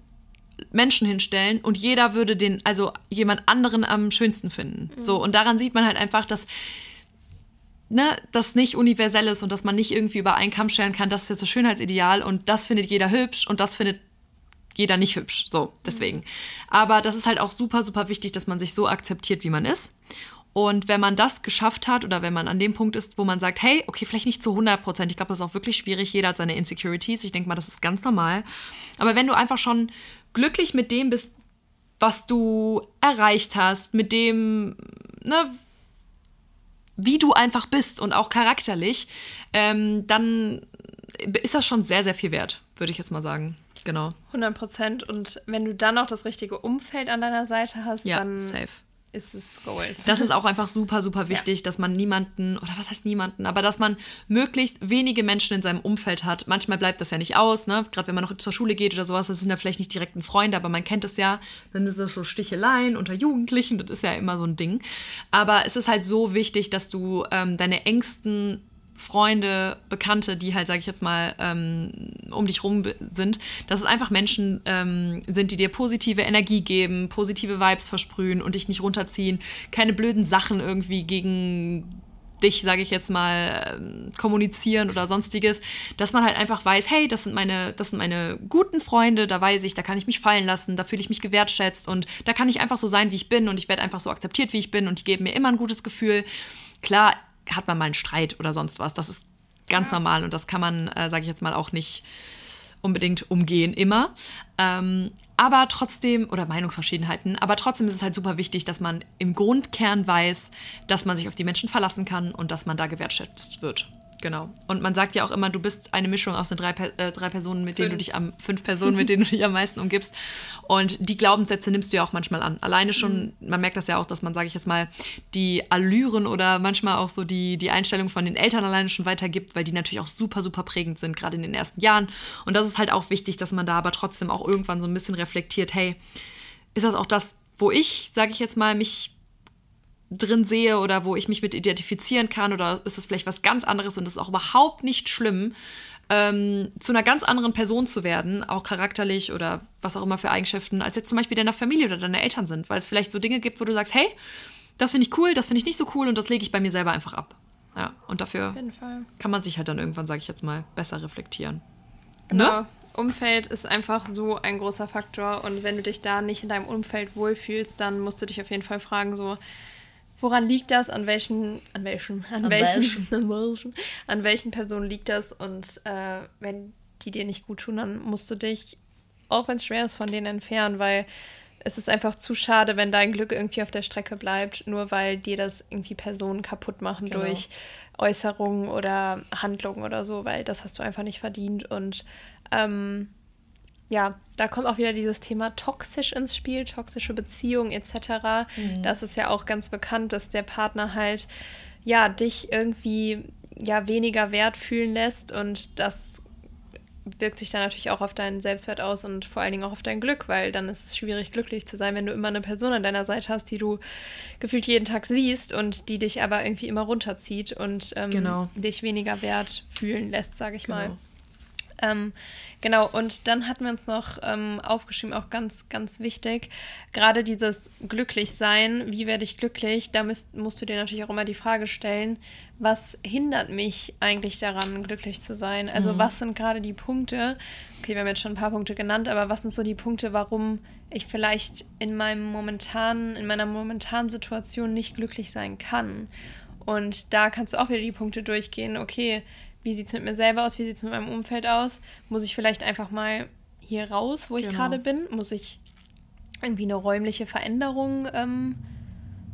[SPEAKER 2] Menschen hinstellen und jeder würde den, also jemand anderen am schönsten finden. Mhm. So, und daran sieht man halt einfach, dass ne, das nicht universell ist und dass man nicht irgendwie über einen Kamm stellen kann, das ist jetzt das Schönheitsideal und das findet jeder hübsch und das findet jeder nicht hübsch. So, deswegen. Mhm. Aber das ist halt auch super, super wichtig, dass man sich so akzeptiert, wie man ist. Und wenn man das geschafft hat oder wenn man an dem Punkt ist, wo man sagt, hey, okay, vielleicht nicht zu 100 Prozent, ich glaube, das ist auch wirklich schwierig, jeder hat seine Insecurities, ich denke mal, das ist ganz normal. Aber wenn du einfach schon glücklich mit dem bist, was du erreicht hast, mit dem, ne, wie du einfach bist und auch charakterlich, ähm, dann ist das schon sehr, sehr viel wert, würde ich jetzt mal sagen. Genau.
[SPEAKER 1] 100 Prozent. Und wenn du dann noch das richtige Umfeld an deiner Seite hast, ja, dann safe ist es Goals.
[SPEAKER 2] Das ist auch einfach super, super wichtig, ja. dass man niemanden, oder was heißt niemanden, aber dass man möglichst wenige Menschen in seinem Umfeld hat. Manchmal bleibt das ja nicht aus, ne? Gerade wenn man noch zur Schule geht oder sowas, das sind ja vielleicht nicht direkten Freunde, aber man kennt es ja. Dann ist das so Sticheleien unter Jugendlichen, das ist ja immer so ein Ding. Aber es ist halt so wichtig, dass du ähm, deine engsten Freunde, Bekannte, die halt, sage ich jetzt mal, ähm, um dich rum sind, dass es einfach Menschen ähm, sind, die dir positive Energie geben, positive Vibes versprühen und dich nicht runterziehen, keine blöden Sachen irgendwie gegen dich, sage ich jetzt mal, ähm, kommunizieren oder sonstiges, dass man halt einfach weiß, hey, das sind meine, das sind meine guten Freunde, da weiß ich, da kann ich mich fallen lassen, da fühle ich mich gewertschätzt und da kann ich einfach so sein, wie ich bin und ich werde einfach so akzeptiert, wie ich bin und die geben mir immer ein gutes Gefühl. Klar, hat man mal einen Streit oder sonst was. Das ist ganz ja. normal und das kann man, äh, sage ich jetzt mal, auch nicht unbedingt umgehen immer. Ähm, aber trotzdem, oder Meinungsverschiedenheiten, aber trotzdem ist es halt super wichtig, dass man im Grundkern weiß, dass man sich auf die Menschen verlassen kann und dass man da gewertschätzt wird. Genau. Und man sagt ja auch immer, du bist eine Mischung aus den drei, äh, drei Personen, mit fünf. denen du dich am, fünf Personen, mit denen du dich am meisten umgibst. Und die Glaubenssätze nimmst du ja auch manchmal an. Alleine schon, mhm. man merkt das ja auch, dass man, sage ich jetzt mal, die Allüren oder manchmal auch so die, die Einstellung von den Eltern alleine schon weitergibt, weil die natürlich auch super, super prägend sind, gerade in den ersten Jahren. Und das ist halt auch wichtig, dass man da aber trotzdem auch irgendwann so ein bisschen reflektiert, hey, ist das auch das, wo ich, sage ich jetzt mal, mich drin sehe oder wo ich mich mit identifizieren kann oder ist es vielleicht was ganz anderes und das ist auch überhaupt nicht schlimm. ähm, zu einer ganz anderen Person zu werden, auch charakterlich oder was auch immer für Eigenschaften, als jetzt zum Beispiel deiner Familie oder deine Eltern sind, weil es vielleicht so Dinge gibt, wo du sagst, hey, das finde ich cool, das finde ich nicht so cool und das lege ich bei mir selber einfach ab. Ja, und dafür kann man sich halt dann irgendwann, sage ich jetzt mal, besser reflektieren.
[SPEAKER 1] Genau. Ne? Umfeld ist einfach so ein großer Faktor und wenn du dich da nicht in deinem Umfeld wohlfühlst, dann musst du dich auf jeden Fall fragen, so, woran liegt das, an welchen, an welchen, an, an welchen, welchen, an welchen Personen liegt das und äh, wenn die dir nicht gut tun, dann musst du dich, auch wenn es schwer ist, von denen entfernen, weil es ist einfach zu schade, wenn dein Glück irgendwie auf der Strecke bleibt, nur weil dir das irgendwie Personen kaputt machen genau. durch Äußerungen oder Handlungen oder so, weil das hast du einfach nicht verdient. Und ähm, ja, da kommt auch wieder dieses Thema toxisch ins Spiel, toxische Beziehungen etc. Mhm. Das ist ja auch ganz bekannt, dass der Partner halt ja dich irgendwie ja weniger wert fühlen lässt und das wirkt sich dann natürlich auch auf deinen Selbstwert aus und vor allen Dingen auch auf dein Glück, weil dann ist es schwierig, glücklich zu sein, wenn du immer eine Person an deiner Seite hast, die du gefühlt jeden Tag siehst und die dich aber irgendwie immer runterzieht und ähm, genau. dich weniger wert fühlen lässt, sage ich genau. mal. Ähm, genau, und dann hatten wir uns noch ähm, aufgeschrieben, auch ganz, ganz wichtig, gerade dieses Glücklichsein, wie werde ich glücklich, da müsst, musst du dir natürlich auch immer die Frage stellen, was hindert mich eigentlich daran, glücklich zu sein? Also mhm. was sind gerade die Punkte, okay, wir haben jetzt schon ein paar Punkte genannt, aber was sind so die Punkte, warum ich vielleicht in meinem momentanen, in meiner momentanen Situation nicht glücklich sein kann? Und da kannst du auch wieder die Punkte durchgehen, okay, wie sieht es mit mir selber aus, wie sieht es mit meinem Umfeld aus? Muss ich vielleicht einfach mal hier raus, wo ich genau. gerade bin? Muss ich irgendwie eine räumliche Veränderung, ähm,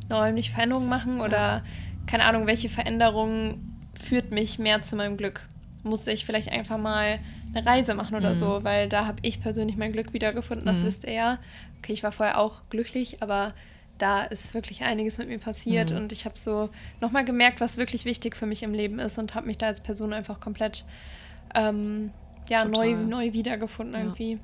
[SPEAKER 1] eine räumliche Veränderung machen? Oder ja. keine Ahnung, welche Veränderung führt mich mehr zu meinem Glück? Muss ich vielleicht einfach mal eine Reise machen oder mhm. so, weil da habe ich persönlich mein Glück wiedergefunden, das mhm. wisst ihr ja. Okay, ich war vorher auch glücklich, aber da ist wirklich einiges mit mir passiert mhm. und ich habe so nochmal gemerkt, was wirklich wichtig für mich im Leben ist und habe mich da als Person einfach komplett ähm, ja, neu, neu wiedergefunden ja. irgendwie.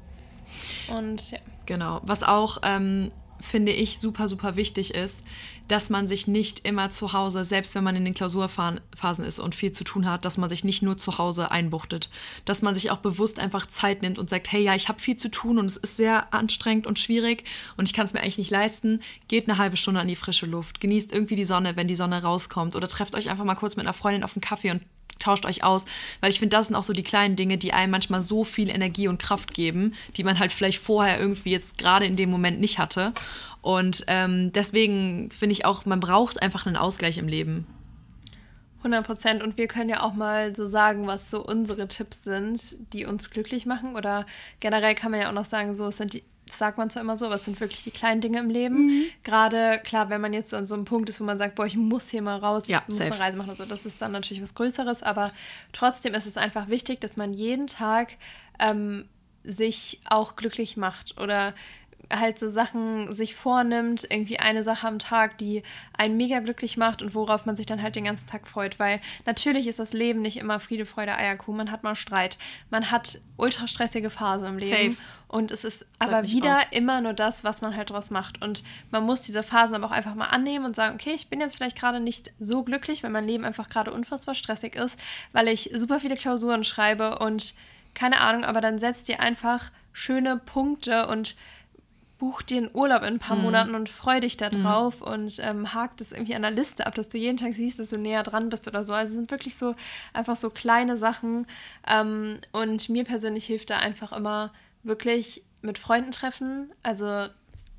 [SPEAKER 1] Und ja.
[SPEAKER 2] Genau. Was auch ähm, finde ich, super, super wichtig ist, dass man sich nicht immer zu Hause, selbst wenn man in den Klausurphasen ist und viel zu tun hat, dass man sich nicht nur zu Hause einbuchtet. Dass man sich auch bewusst einfach Zeit nimmt und sagt, hey, ja, ich habe viel zu tun und es ist sehr anstrengend und schwierig und ich kann es mir eigentlich nicht leisten. Geht eine halbe Stunde an die frische Luft, genießt irgendwie die Sonne, wenn die Sonne rauskommt oder trefft euch einfach mal kurz mit einer Freundin auf einen Kaffee und tauscht euch aus, weil ich finde, das sind auch so die kleinen Dinge, die einem manchmal so viel Energie und Kraft geben, die man halt vielleicht vorher irgendwie jetzt gerade in dem Moment nicht hatte. Und ähm, deswegen finde ich auch, man braucht einfach einen Ausgleich im Leben.
[SPEAKER 1] 100 Prozent. Und wir können ja auch mal so sagen, was so unsere Tipps sind, die uns glücklich machen. Oder generell kann man ja auch noch sagen, so es sind die, das sagt man zwar immer so, was sind wirklich die kleinen Dinge im Leben. Mhm. Gerade, klar, wenn man jetzt an so einem Punkt ist, wo man sagt, boah, ich muss hier mal raus, ja, ich muss safe. eine Reise machen und so, das ist dann natürlich was Größeres, aber trotzdem ist es einfach wichtig, dass man jeden Tag ähm, sich auch glücklich macht oder halt so Sachen sich vornimmt, irgendwie eine Sache am Tag, die einen mega glücklich macht und worauf man sich dann halt den ganzen Tag freut. Weil natürlich ist das Leben nicht immer Friede, Freude, Eierkuh. Man hat mal Streit. Man hat ultra stressige Phasen im Leben. Safe. Und es ist Bleibt aber wieder aus. immer nur das, was man halt draus macht. Und man muss diese Phasen aber auch einfach mal annehmen und sagen, okay, ich bin jetzt vielleicht gerade nicht so glücklich, weil mein Leben einfach gerade unfassbar stressig ist, weil ich super viele Klausuren schreibe und keine Ahnung, aber dann setzt ihr einfach schöne Punkte und buch dir einen Urlaub in ein paar mhm. Monaten und freu dich da mhm. drauf mhm. und ähm, hakt es irgendwie an der Liste ab, dass du jeden Tag siehst, dass du näher dran bist oder so. Also es sind wirklich so einfach so kleine Sachen. Ähm, und mir persönlich hilft da einfach immer wirklich mit Freunden treffen. Also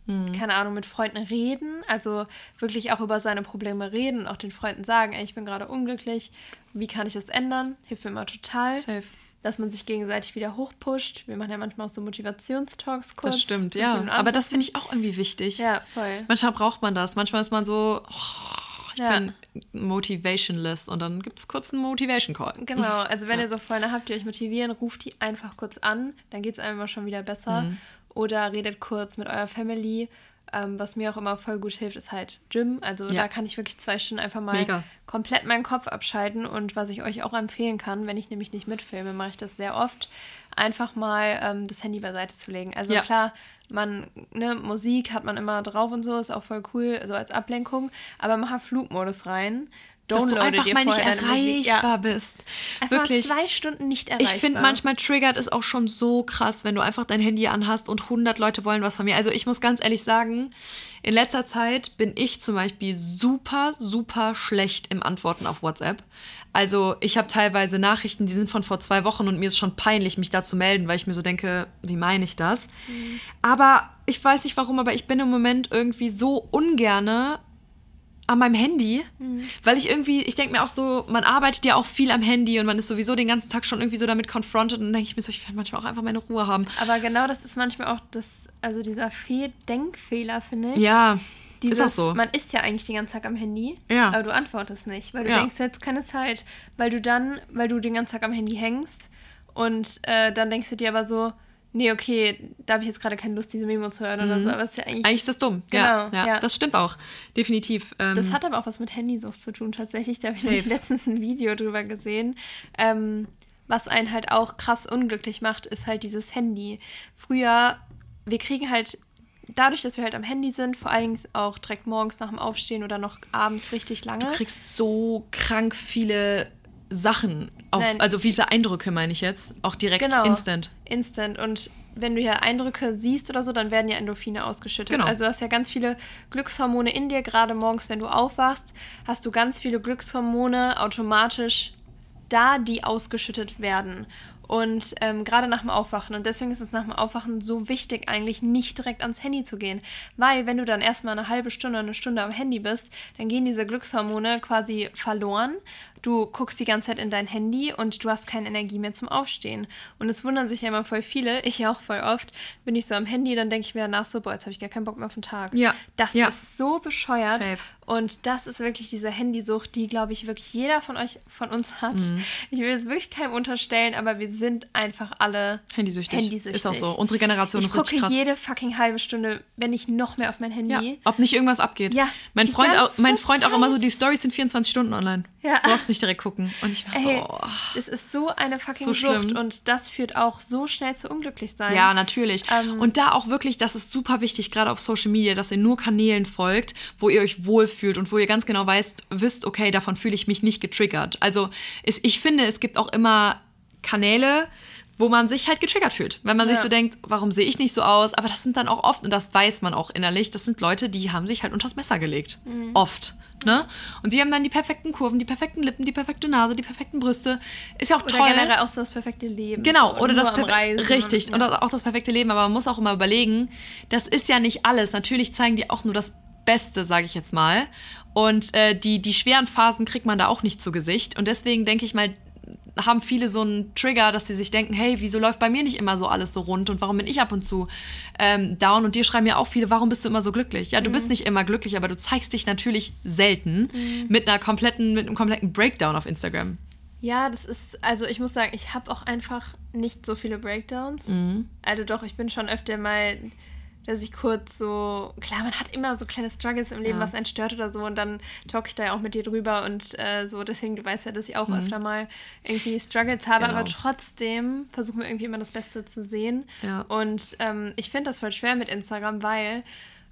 [SPEAKER 1] mhm. keine Ahnung, mit Freunden reden, also wirklich auch über seine Probleme reden und auch den Freunden sagen, ey, ich bin gerade unglücklich, wie kann ich das ändern? Hilft mir immer total. Safe dass man sich gegenseitig wieder hochpusht. Wir machen ja manchmal auch so Motivationstalks kurz.
[SPEAKER 2] Das stimmt, ja. Aber das finde ich auch irgendwie wichtig. Ja, voll. Manchmal braucht man das. Manchmal ist man so, oh, ich ja. bin motivationless und dann gibt es kurz einen Motivation Call.
[SPEAKER 1] Genau, also wenn ja. ihr so Freunde habt, die euch motivieren, ruft die einfach kurz an, dann geht es einem immer schon wieder besser. Mhm. Oder redet kurz mit eurer Family ähm, was mir auch immer voll gut hilft, ist halt Gym. Also ja. da kann ich wirklich zwei Stunden einfach mal Mega. komplett meinen Kopf abschalten. Und was ich euch auch empfehlen kann, wenn ich nämlich nicht mitfilme, mache ich das sehr oft, einfach mal ähm, das Handy beiseite zu legen. Also ja. klar, man, ne, Musik hat man immer drauf und so, ist auch voll cool, so als Ablenkung. Aber mach Flugmodus rein
[SPEAKER 2] dass du einfach mal nicht erreichbar bist.
[SPEAKER 1] Einfach Wirklich. zwei Stunden nicht erreichbar.
[SPEAKER 2] Ich finde, manchmal triggert es auch schon so krass, wenn du einfach dein Handy anhast und 100 Leute wollen was von mir. Also ich muss ganz ehrlich sagen, in letzter Zeit bin ich zum Beispiel super, super schlecht im Antworten auf WhatsApp. Also ich habe teilweise Nachrichten, die sind von vor zwei Wochen und mir ist schon peinlich, mich da zu melden, weil ich mir so denke, wie meine ich das? Mhm. Aber ich weiß nicht warum, aber ich bin im Moment irgendwie so ungerne an meinem Handy, mhm. weil ich irgendwie, ich denke mir auch so, man arbeitet ja auch viel am Handy und man ist sowieso den ganzen Tag schon irgendwie so damit confronted und dann denke ich mir so, ich will manchmal auch einfach meine Ruhe haben.
[SPEAKER 1] Aber genau das ist manchmal auch das, also dieser Fehl Denkfehler, finde ich.
[SPEAKER 2] Ja. Dieses, ist auch so.
[SPEAKER 1] Man ist ja eigentlich den ganzen Tag am Handy,
[SPEAKER 2] ja.
[SPEAKER 1] aber du antwortest nicht, weil du ja. denkst, jetzt keine Zeit, weil du dann, weil du den ganzen Tag am Handy hängst und äh, dann denkst du dir aber so, nee, okay, da habe ich jetzt gerade keine Lust, diese Memo zu hören mhm. oder so. Aber ist ja eigentlich.
[SPEAKER 2] Eigentlich ist das dumm. Genau, ja, ja, ja. Das stimmt auch. Definitiv.
[SPEAKER 1] Ähm, das hat aber auch was mit Handysucht zu tun, tatsächlich. Da habe ich letztens ein Video drüber gesehen. Ähm, was einen halt auch krass unglücklich macht, ist halt dieses Handy. Früher, wir kriegen halt dadurch, dass wir halt am Handy sind, vor allen Dingen auch direkt morgens nach dem Aufstehen oder noch abends richtig lange. Du
[SPEAKER 2] kriegst so krank viele Sachen, auf, also viele Eindrücke meine ich jetzt, auch direkt genau, instant.
[SPEAKER 1] Instant. Und wenn du ja Eindrücke siehst oder so, dann werden ja Endorphine ausgeschüttet. Genau. Also du hast ja ganz viele Glückshormone in dir, gerade morgens, wenn du aufwachst, hast du ganz viele Glückshormone automatisch da, die ausgeschüttet werden. Und ähm, gerade nach dem Aufwachen. Und deswegen ist es nach dem Aufwachen so wichtig, eigentlich nicht direkt ans Handy zu gehen. Weil, wenn du dann erstmal eine halbe Stunde, eine Stunde am Handy bist, dann gehen diese Glückshormone quasi verloren du guckst die ganze Zeit in dein Handy und du hast keine Energie mehr zum Aufstehen. Und es wundern sich ja immer voll viele, ich ja auch voll oft, bin ich so am Handy, dann denke ich mir danach so, boah, jetzt habe ich gar keinen Bock mehr auf den Tag.
[SPEAKER 2] Ja.
[SPEAKER 1] Das
[SPEAKER 2] ja.
[SPEAKER 1] ist so bescheuert. Safe. Und das ist wirklich diese Handysucht, die, glaube ich, wirklich jeder von euch, von uns hat. Mhm. Ich will es wirklich keinem unterstellen, aber wir sind einfach alle
[SPEAKER 2] handysüchtig. handysüchtig. Ist auch so. Unsere Generation
[SPEAKER 1] ich
[SPEAKER 2] ist richtig krass.
[SPEAKER 1] Ich gucke jede fucking halbe Stunde, wenn nicht noch mehr auf mein Handy.
[SPEAKER 2] Ja. Ob nicht irgendwas abgeht. Ja. Mein Freund, auch, mein Freund auch immer so, die Stories sind 24 Stunden online. Ja. Du nicht direkt gucken. Und ich war Ey, so. Oh,
[SPEAKER 1] es ist so eine fucking so Sucht und das führt auch so schnell zu unglücklich sein.
[SPEAKER 2] Ja, natürlich. Ähm, und da auch wirklich, das ist super wichtig, gerade auf Social Media, dass ihr nur Kanälen folgt, wo ihr euch wohlfühlt und wo ihr ganz genau weißt, wisst, okay, davon fühle ich mich nicht getriggert. Also es, ich finde, es gibt auch immer Kanäle, wo man sich halt getriggert fühlt. Wenn man ja. sich so denkt, warum sehe ich nicht so aus? Aber das sind dann auch oft, und das weiß man auch innerlich, das sind Leute, die haben sich halt unters Messer gelegt. Mhm. Oft. Ne? Und sie haben dann die perfekten Kurven, die perfekten Lippen, die perfekte Nase, die perfekten Brüste. Ist ja auch oder toll.
[SPEAKER 1] Oder generell auch so das perfekte Leben.
[SPEAKER 2] Genau, so, oder das Reisen Richtig, und, ja. oder auch das perfekte Leben. Aber man muss auch immer überlegen, das ist ja nicht alles. Natürlich zeigen die auch nur das Beste, sage ich jetzt mal. Und äh, die, die schweren Phasen kriegt man da auch nicht zu Gesicht. Und deswegen denke ich mal, haben viele so einen Trigger, dass sie sich denken, hey, wieso läuft bei mir nicht immer so alles so rund und warum bin ich ab und zu ähm, down? Und dir schreiben ja auch viele, warum bist du immer so glücklich? Ja, du mhm. bist nicht immer glücklich, aber du zeigst dich natürlich selten mhm. mit einer kompletten, mit einem kompletten Breakdown auf Instagram.
[SPEAKER 1] Ja, das ist, also ich muss sagen, ich habe auch einfach nicht so viele Breakdowns. Mhm. Also doch, ich bin schon öfter mal dass ich kurz so, klar, man hat immer so kleine Struggles im Leben, ja. was einen stört oder so und dann talk ich da ja auch mit dir drüber und äh, so, deswegen, du weißt ja, dass ich auch mhm. öfter mal irgendwie Struggles habe, genau. aber trotzdem versuchen wir irgendwie immer das Beste zu sehen.
[SPEAKER 2] Ja.
[SPEAKER 1] Und ähm, ich finde das voll schwer mit Instagram, weil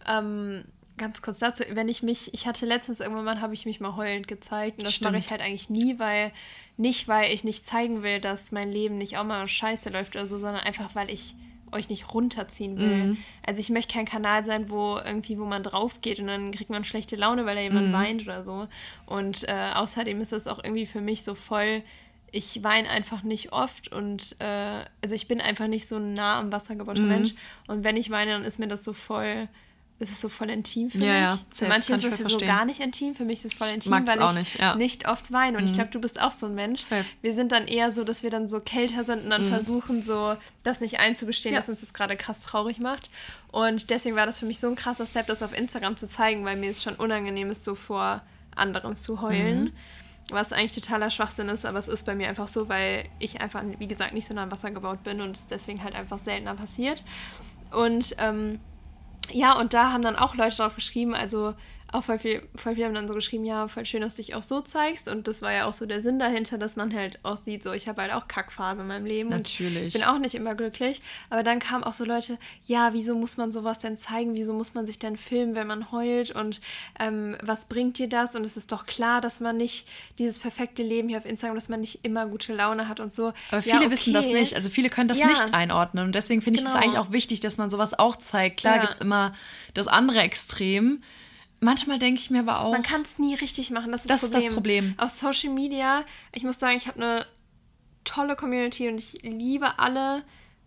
[SPEAKER 1] ähm, ganz kurz dazu, wenn ich mich, ich hatte letztens irgendwann mal, habe ich mich mal heulend gezeigt und das mache ich halt eigentlich nie, weil, nicht weil ich nicht zeigen will, dass mein Leben nicht auch mal scheiße läuft oder so, sondern einfach, weil ich euch nicht runterziehen will. Mhm. Also ich möchte kein Kanal sein, wo irgendwie, wo man drauf geht und dann kriegt man schlechte Laune, weil da jemand mhm. weint oder so. Und äh, außerdem ist das auch irgendwie für mich so voll, ich weine einfach nicht oft und äh, also ich bin einfach nicht so nah am Wasser gebauter mhm. Mensch. Und wenn ich weine, dann ist mir das so voll ist es so voll intim für ja, mich. Ja, Manche ist es so gar nicht intim. Für mich ist es voll intim, Mag's weil ich nicht, ja. nicht, oft weine. Und mhm. ich glaube, du bist auch so ein Mensch. Safe. Wir sind dann eher so, dass wir dann so kälter sind und dann mhm. versuchen, so das nicht einzugestehen, ja. dass uns das gerade krass traurig macht. Und deswegen war das für mich so ein krasser Step, das auf Instagram zu zeigen, weil mir es schon unangenehm ist, so vor anderen zu heulen. Mhm. Was eigentlich totaler Schwachsinn ist, aber es ist bei mir einfach so, weil ich einfach, wie gesagt, nicht so nah am Wasser gebaut bin und es deswegen halt einfach seltener passiert. Und ähm, ja, und da haben dann auch Leute drauf geschrieben, also auch voll viel, voll viel haben dann so geschrieben, ja, voll schön, dass du dich auch so zeigst. Und das war ja auch so der Sinn dahinter, dass man halt auch sieht, so ich habe halt auch Kackphase in meinem Leben.
[SPEAKER 2] Natürlich.
[SPEAKER 1] ich bin auch nicht immer glücklich. Aber dann kamen auch so Leute, ja, wieso muss man sowas denn zeigen? Wieso muss man sich denn filmen, wenn man heult? Und ähm, was bringt dir das? Und es ist doch klar, dass man nicht dieses perfekte Leben hier auf Instagram, dass man nicht immer gute Laune hat und so.
[SPEAKER 2] Aber viele ja, okay. wissen das nicht. Also viele können das ja. nicht einordnen. Und deswegen finde ich es genau. eigentlich auch wichtig, dass man sowas auch zeigt. Klar ja. gibt es immer das andere Extrem. Manchmal denke ich mir aber auch.
[SPEAKER 1] Man kann es nie richtig machen. Das ist
[SPEAKER 2] das, Problem. Ist das Problem.
[SPEAKER 1] Auf Social Media, ich muss sagen, ich habe eine tolle Community und ich liebe alle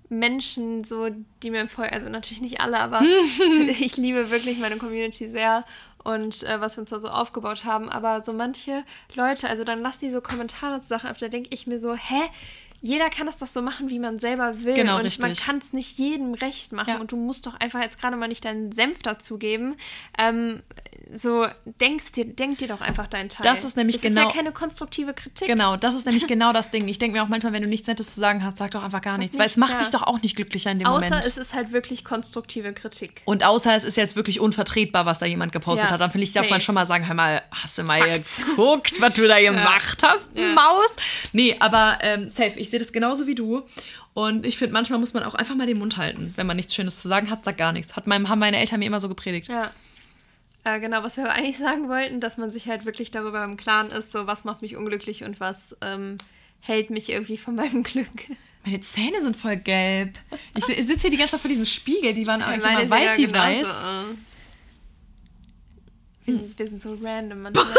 [SPEAKER 1] Menschen, so die mir folgen. Also natürlich nicht alle, aber ich liebe wirklich meine Community sehr und äh, was wir uns da so aufgebaut haben. Aber so manche Leute, also dann lass die so Kommentare zu Sachen auf, da denke ich mir so, hä? Jeder kann das doch so machen, wie man selber will. Genau, und richtig. man kann es nicht jedem recht machen. Ja. Und du musst doch einfach jetzt gerade mal nicht deinen Senf dazugeben. Ähm, so denkst dir, denk dir doch einfach deinen Teil.
[SPEAKER 2] Das ist nämlich
[SPEAKER 1] das
[SPEAKER 2] genau.
[SPEAKER 1] Das ist ja keine konstruktive Kritik.
[SPEAKER 2] Genau, das ist nämlich genau das Ding. Ich denke mir auch manchmal, wenn du nichts Nettes zu sagen hast, sag doch einfach gar nichts. nichts weil es macht ja. dich doch auch nicht glücklicher in dem
[SPEAKER 1] außer
[SPEAKER 2] Moment.
[SPEAKER 1] Außer es ist halt wirklich konstruktive Kritik.
[SPEAKER 2] Und außer es ist jetzt wirklich unvertretbar, was da jemand gepostet ja. hat. Dann finde ich, darf Safe. man schon mal sagen, hör mal, hast du mal Max. geguckt, was du da gemacht hast, Maus? Nee, aber ähm, safe, ich sehe das genauso wie du. Und ich finde, manchmal muss man auch einfach mal den Mund halten. Wenn man nichts Schönes zu sagen hat, sagt gar nichts. Hat mein, haben meine Eltern mir immer so gepredigt.
[SPEAKER 1] Ja. Äh, genau, was wir eigentlich sagen wollten, dass man sich halt wirklich darüber im Klaren ist, so was macht mich unglücklich und was ähm, hält mich irgendwie von meinem Glück.
[SPEAKER 2] Meine Zähne sind voll gelb. Ich, ich sitze hier die ganze Zeit vor diesem Spiegel, die waren eigentlich immer weiß wie weiß. Äh.
[SPEAKER 1] Wir sind so random manchmal.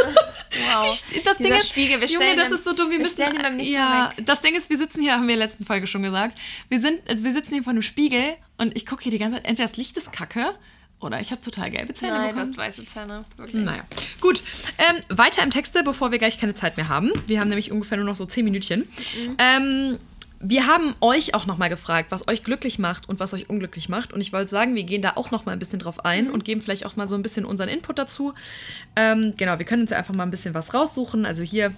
[SPEAKER 1] Wow.
[SPEAKER 2] Ich, das Ding ist, Spiegel, Junge, das ist so dumm. Wir, wir müssen ihn beim nächsten ja, weg. das Ding ist, wir sitzen hier, haben wir in der letzten Folge schon gesagt. Wir sind, also wir sitzen hier vor einem Spiegel und ich gucke hier die ganze Zeit. Entweder das Licht ist kacke oder ich habe total gelbe Zähne
[SPEAKER 1] Nein,
[SPEAKER 2] bekommen.
[SPEAKER 1] du hast weiße Zähne. Wirklich.
[SPEAKER 2] Naja. Gut. Ähm, weiter im Texte, bevor wir gleich keine Zeit mehr haben. Wir haben nämlich ungefähr nur noch so zehn Minütchen. Mhm. Ähm, wir haben euch auch nochmal gefragt, was euch glücklich macht und was euch unglücklich macht. Und ich wollte sagen, wir gehen da auch nochmal ein bisschen drauf ein mhm. und geben vielleicht auch mal so ein bisschen unseren Input dazu. Ähm, genau, wir können uns ja einfach mal ein bisschen was raussuchen. Also hier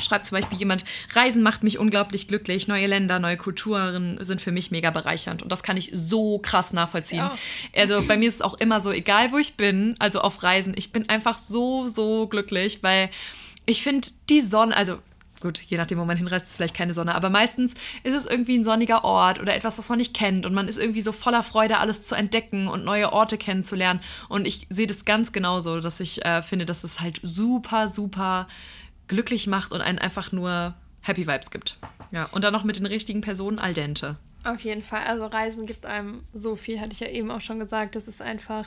[SPEAKER 2] schreibt zum Beispiel jemand, Reisen macht mich unglaublich glücklich, neue Länder, neue Kulturen sind für mich mega bereichernd. Und das kann ich so krass nachvollziehen. Ja. Also bei mir ist es auch immer so, egal wo ich bin, also auf Reisen, ich bin einfach so, so glücklich, weil ich finde die Sonne, also gut, je nachdem, wo man hinreist, ist vielleicht keine Sonne, aber meistens ist es irgendwie ein sonniger Ort oder etwas, was man nicht kennt und man ist irgendwie so voller Freude, alles zu entdecken und neue Orte kennenzulernen. Und ich sehe das ganz genauso, dass ich äh, finde, dass es halt super, super glücklich macht und einen einfach nur Happy Vibes gibt. Ja, und dann noch mit den richtigen Personen al dente.
[SPEAKER 1] Auf jeden Fall. Also Reisen gibt einem so viel, hatte ich ja eben auch schon gesagt. Das ist einfach,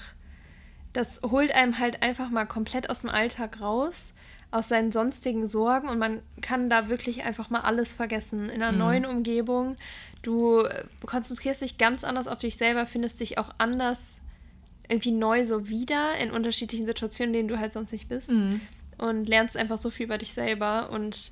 [SPEAKER 1] das holt einem halt einfach mal komplett aus dem Alltag raus aus seinen sonstigen Sorgen und man kann da wirklich einfach mal alles vergessen. In einer mhm. neuen Umgebung, du äh, konzentrierst dich ganz anders auf dich selber, findest dich auch anders irgendwie neu so wieder in unterschiedlichen Situationen, in denen du halt sonst nicht bist mhm. und lernst einfach so viel über dich selber und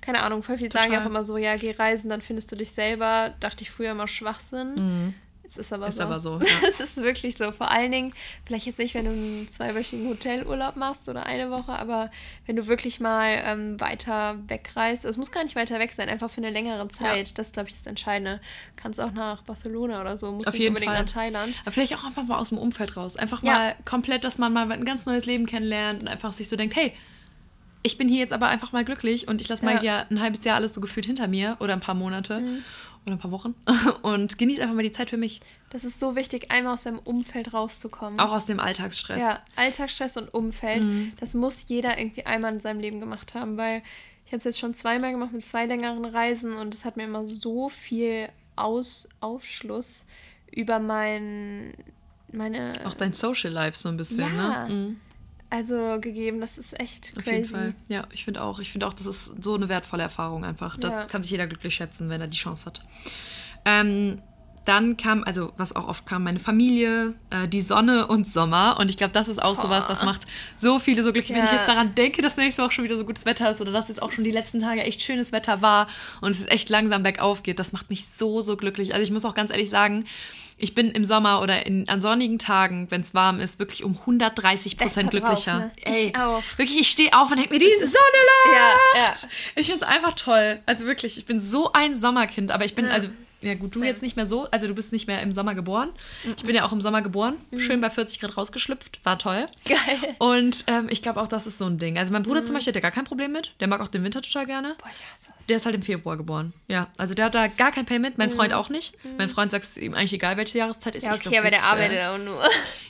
[SPEAKER 1] keine Ahnung, voll viel Total. sagen ja auch immer so, ja, geh reisen, dann findest du dich selber. Dachte ich früher immer Schwachsinn. Mhm. Es ist aber
[SPEAKER 2] ist
[SPEAKER 1] so.
[SPEAKER 2] Aber so
[SPEAKER 1] ja. es ist wirklich so. Vor allen Dingen, vielleicht jetzt nicht, wenn du einen zweiwöchigen Hotelurlaub machst oder eine Woche, aber wenn du wirklich mal ähm, weiter wegreist, es muss gar nicht weiter weg sein, einfach für eine längere Zeit. Ja. Das ist, glaube ich, das Entscheidende. Du kannst auch nach Barcelona oder so, musst
[SPEAKER 2] Auf nicht jeden
[SPEAKER 1] unbedingt
[SPEAKER 2] Fall.
[SPEAKER 1] nach Thailand.
[SPEAKER 2] Aber vielleicht auch einfach mal aus dem Umfeld raus. Einfach ja. mal komplett, dass man mal ein ganz neues Leben kennenlernt und einfach sich so denkt, hey, ich bin hier jetzt aber einfach mal glücklich und ich lasse mal ja ein halbes Jahr alles so gefühlt hinter mir oder ein paar Monate. Mhm oder ein paar Wochen und genieß einfach mal die Zeit für mich.
[SPEAKER 1] Das ist so wichtig, einmal aus seinem Umfeld rauszukommen.
[SPEAKER 2] Auch aus dem Alltagsstress.
[SPEAKER 1] Ja, Alltagsstress und Umfeld. Mhm. Das muss jeder irgendwie einmal in seinem Leben gemacht haben, weil ich habe es jetzt schon zweimal gemacht mit zwei längeren Reisen und es hat mir immer so viel Aus Aufschluss über mein meine
[SPEAKER 2] auch dein Social Life so ein bisschen, ja. ne? Mhm
[SPEAKER 1] also gegeben. Das ist echt crazy.
[SPEAKER 2] Auf jeden Fall. Ja, ich finde auch. Ich finde auch, das ist so eine wertvolle Erfahrung einfach. Da ja. kann sich jeder glücklich schätzen, wenn er die Chance hat. Ähm, dann kam, also was auch oft kam, meine Familie, äh, die Sonne und Sommer. Und ich glaube, das ist auch oh. sowas, das macht so viele so glücklich. Ja. Wenn ich jetzt daran denke, dass nächste Woche schon wieder so gutes Wetter ist oder dass jetzt auch schon die letzten Tage echt schönes Wetter war und es echt langsam bergauf geht, das macht mich so, so glücklich. Also ich muss auch ganz ehrlich sagen, ich bin im Sommer oder in, an sonnigen Tagen, wenn es warm ist, wirklich um 130 Prozent glücklicher. Drauf, ne?
[SPEAKER 1] Ey, ich auch.
[SPEAKER 2] Wirklich, ich stehe auf und denke mir, die Sonne lacht! Ja, ja. Ich finde es einfach toll. Also wirklich, ich bin so ein Sommerkind, aber ich bin, ja. also ja gut, du
[SPEAKER 1] Same.
[SPEAKER 2] jetzt nicht mehr so, also du bist nicht mehr im Sommer geboren. Ich bin ja auch im Sommer geboren, schön bei 40 Grad rausgeschlüpft, war toll.
[SPEAKER 1] Geil.
[SPEAKER 2] Und ähm, ich glaube auch, das ist so ein Ding. Also mein Bruder zum Beispiel hat ja gar kein Problem mit. Der mag auch den Winter total gerne.
[SPEAKER 1] Boah, ich hasse.
[SPEAKER 2] Der ist halt im Februar geboren. Ja, also der hat da gar kein Pay mit. Mein Freund auch nicht. Mein Freund sagt es ihm eigentlich egal, welche Jahreszeit ist.
[SPEAKER 1] Ja,
[SPEAKER 2] Ich so,
[SPEAKER 1] okay, aber der arbeitet auch nur.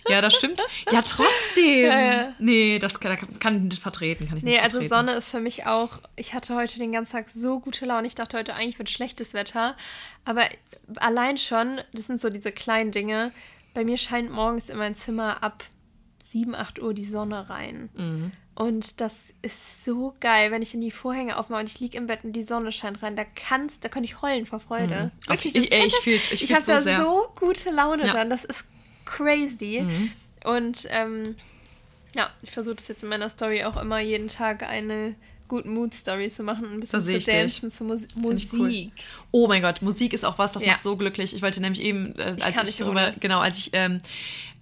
[SPEAKER 2] Ja, das stimmt. Ja, trotzdem.
[SPEAKER 1] Ja, ja.
[SPEAKER 2] Nee, das kann, kann ich nicht vertreten. Kann ich
[SPEAKER 1] Nee,
[SPEAKER 2] nicht
[SPEAKER 1] also
[SPEAKER 2] vertreten.
[SPEAKER 1] Sonne ist für mich auch. Ich hatte heute den ganzen Tag so gute Laune. Ich dachte heute eigentlich wird schlechtes Wetter. Aber allein schon, das sind so diese kleinen Dinge. Bei mir scheint morgens in mein Zimmer ab 7, 8 Uhr die Sonne rein.
[SPEAKER 2] Mhm.
[SPEAKER 1] Und das ist so geil, wenn ich in die Vorhänge aufmache und ich liege im Bett und die Sonne scheint rein. Da kannst, da kann ich heulen vor Freude.
[SPEAKER 2] Auf-
[SPEAKER 1] Wirklich,
[SPEAKER 2] ich- ich
[SPEAKER 1] kann-
[SPEAKER 2] fühl's- ich
[SPEAKER 1] ich habe
[SPEAKER 2] so
[SPEAKER 1] da
[SPEAKER 2] sehr.
[SPEAKER 1] so gute Laune
[SPEAKER 2] Ja. Mhm.
[SPEAKER 1] dran. Das ist crazy. Und ähm, ja, ich versuche das jetzt in meiner Story auch immer jeden Tag eine Good Mood Story zu machen, ein bisschen zu
[SPEAKER 2] ich
[SPEAKER 1] dancen, zu Mus
[SPEAKER 2] ich
[SPEAKER 1] Musik.
[SPEAKER 2] cool. Oh mein Gott, Musik ist auch was, das
[SPEAKER 1] Ja.
[SPEAKER 2] macht so glücklich. Ich wollte nämlich eben, äh,
[SPEAKER 1] Ich
[SPEAKER 2] als ich
[SPEAKER 1] nicht
[SPEAKER 2] darüber, genau, als ich, ähm,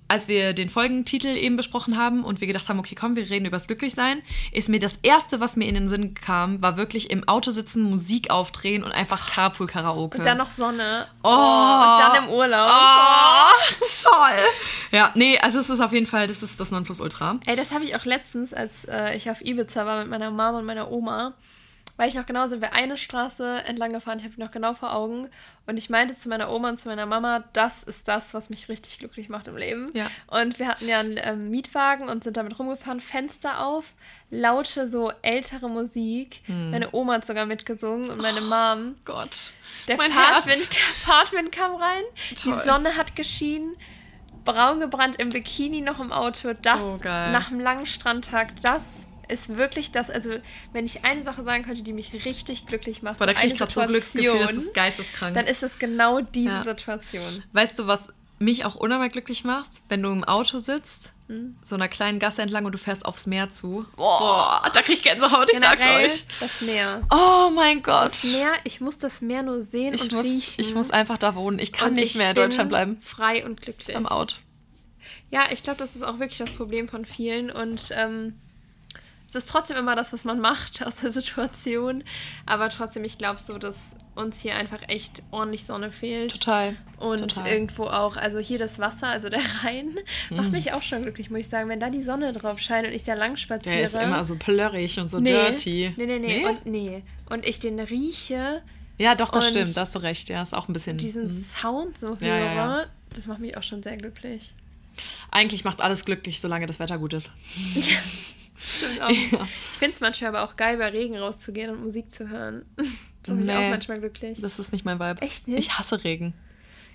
[SPEAKER 2] als wir den Folgentitel eben besprochen haben und wir gedacht haben, okay, komm, wir reden übers Glücklichsein, ist mir das erste, was mir in den Sinn kam, war wirklich im Auto sitzen, Musik aufdrehen und einfach Carpool-Karaoke.
[SPEAKER 1] Und dann noch Sonne.
[SPEAKER 2] Oh.
[SPEAKER 1] und dann im Urlaub.
[SPEAKER 2] Oh, toll! Ja, nee, also es ist auf jeden Fall, das ist das Nonplusultra.
[SPEAKER 1] Ey, das habe ich auch letztens, als äh, ich auf Ibiza war mit meiner Mama und meiner Oma. Weil ich noch genau sind wir eine Straße entlang gefahren, ich habe die noch genau vor Augen. Und ich meinte zu meiner Oma und zu meiner Mama, das ist das, was mich richtig glücklich macht im Leben.
[SPEAKER 2] Ja.
[SPEAKER 1] Und wir hatten ja einen ähm, Mietwagen und sind damit rumgefahren, Fenster auf, laute, so ältere Musik.
[SPEAKER 2] Hm.
[SPEAKER 1] Meine Oma hat sogar mitgesungen und meine Mom.
[SPEAKER 2] Gott.
[SPEAKER 1] Der
[SPEAKER 2] mein
[SPEAKER 1] Fahrtwind. Fahrtwind kam rein,
[SPEAKER 2] Toll.
[SPEAKER 1] die Sonne hat geschienen, braun gebrannt im Bikini noch im Auto. Das
[SPEAKER 2] geil.
[SPEAKER 1] nach einem langen Strandtag, das ist wirklich das. Also, wenn ich eine Sache sagen könnte, die mich richtig glücklich macht,
[SPEAKER 2] Boah, da kriege ich gerade so ein Glücksgefühl, das ist geisteskrank.
[SPEAKER 1] dann ist es genau diese
[SPEAKER 2] Ja.
[SPEAKER 1] Situation.
[SPEAKER 2] Weißt du, was mich auch unheimlich glücklich macht? Wenn du im Auto sitzt,
[SPEAKER 1] Hm?
[SPEAKER 2] so einer kleinen Gasse entlang und du fährst aufs Meer zu. Boah, da krieg ich Gänsehaut, ich sag's euch.
[SPEAKER 1] Das Meer.
[SPEAKER 2] Oh mein Gott.
[SPEAKER 1] Das Meer, ich muss das Meer nur sehen
[SPEAKER 2] Ich
[SPEAKER 1] und
[SPEAKER 2] muss,
[SPEAKER 1] riechen.
[SPEAKER 2] ich muss einfach da wohnen. Ich kann
[SPEAKER 1] und
[SPEAKER 2] nicht
[SPEAKER 1] ich
[SPEAKER 2] mehr in Deutschland bleiben.
[SPEAKER 1] Frei und glücklich.
[SPEAKER 2] Am Out.
[SPEAKER 1] Ja, ich glaube, das ist auch wirklich das Problem von vielen und ähm, es ist trotzdem immer das, was man macht aus der Situation, aber trotzdem, ich glaube so, dass uns hier einfach echt ordentlich Sonne fehlt.
[SPEAKER 2] Total.
[SPEAKER 1] Und
[SPEAKER 2] Total.
[SPEAKER 1] irgendwo auch, also hier das Wasser, also der Rhein,
[SPEAKER 2] Mhm.
[SPEAKER 1] macht mich auch schon glücklich, muss ich sagen. Wenn da die Sonne drauf scheint und ich da lang spaziere.
[SPEAKER 2] Der ist immer so plörrig und so
[SPEAKER 1] nee,
[SPEAKER 2] dirty.
[SPEAKER 1] Nee, nee, nee, Und, nee. Und ich den rieche,
[SPEAKER 2] ja, doch, das stimmt. Da hast du recht. Ja, ist auch ein bisschen.
[SPEAKER 1] diesen
[SPEAKER 2] Mhm.
[SPEAKER 1] Sound so höre,
[SPEAKER 2] Ja, ja, ja.
[SPEAKER 1] das macht mich auch schon sehr glücklich.
[SPEAKER 2] Eigentlich macht alles glücklich, solange das Wetter gut ist.
[SPEAKER 1] Stimmt auch. Ich finde es manchmal aber auch geil, bei Regen rauszugehen und Musik zu hören. Das macht mich
[SPEAKER 2] Nee.
[SPEAKER 1] auch manchmal glücklich.
[SPEAKER 2] Das ist nicht mein Vibe.
[SPEAKER 1] Echt nicht?
[SPEAKER 2] Ich hasse Regen.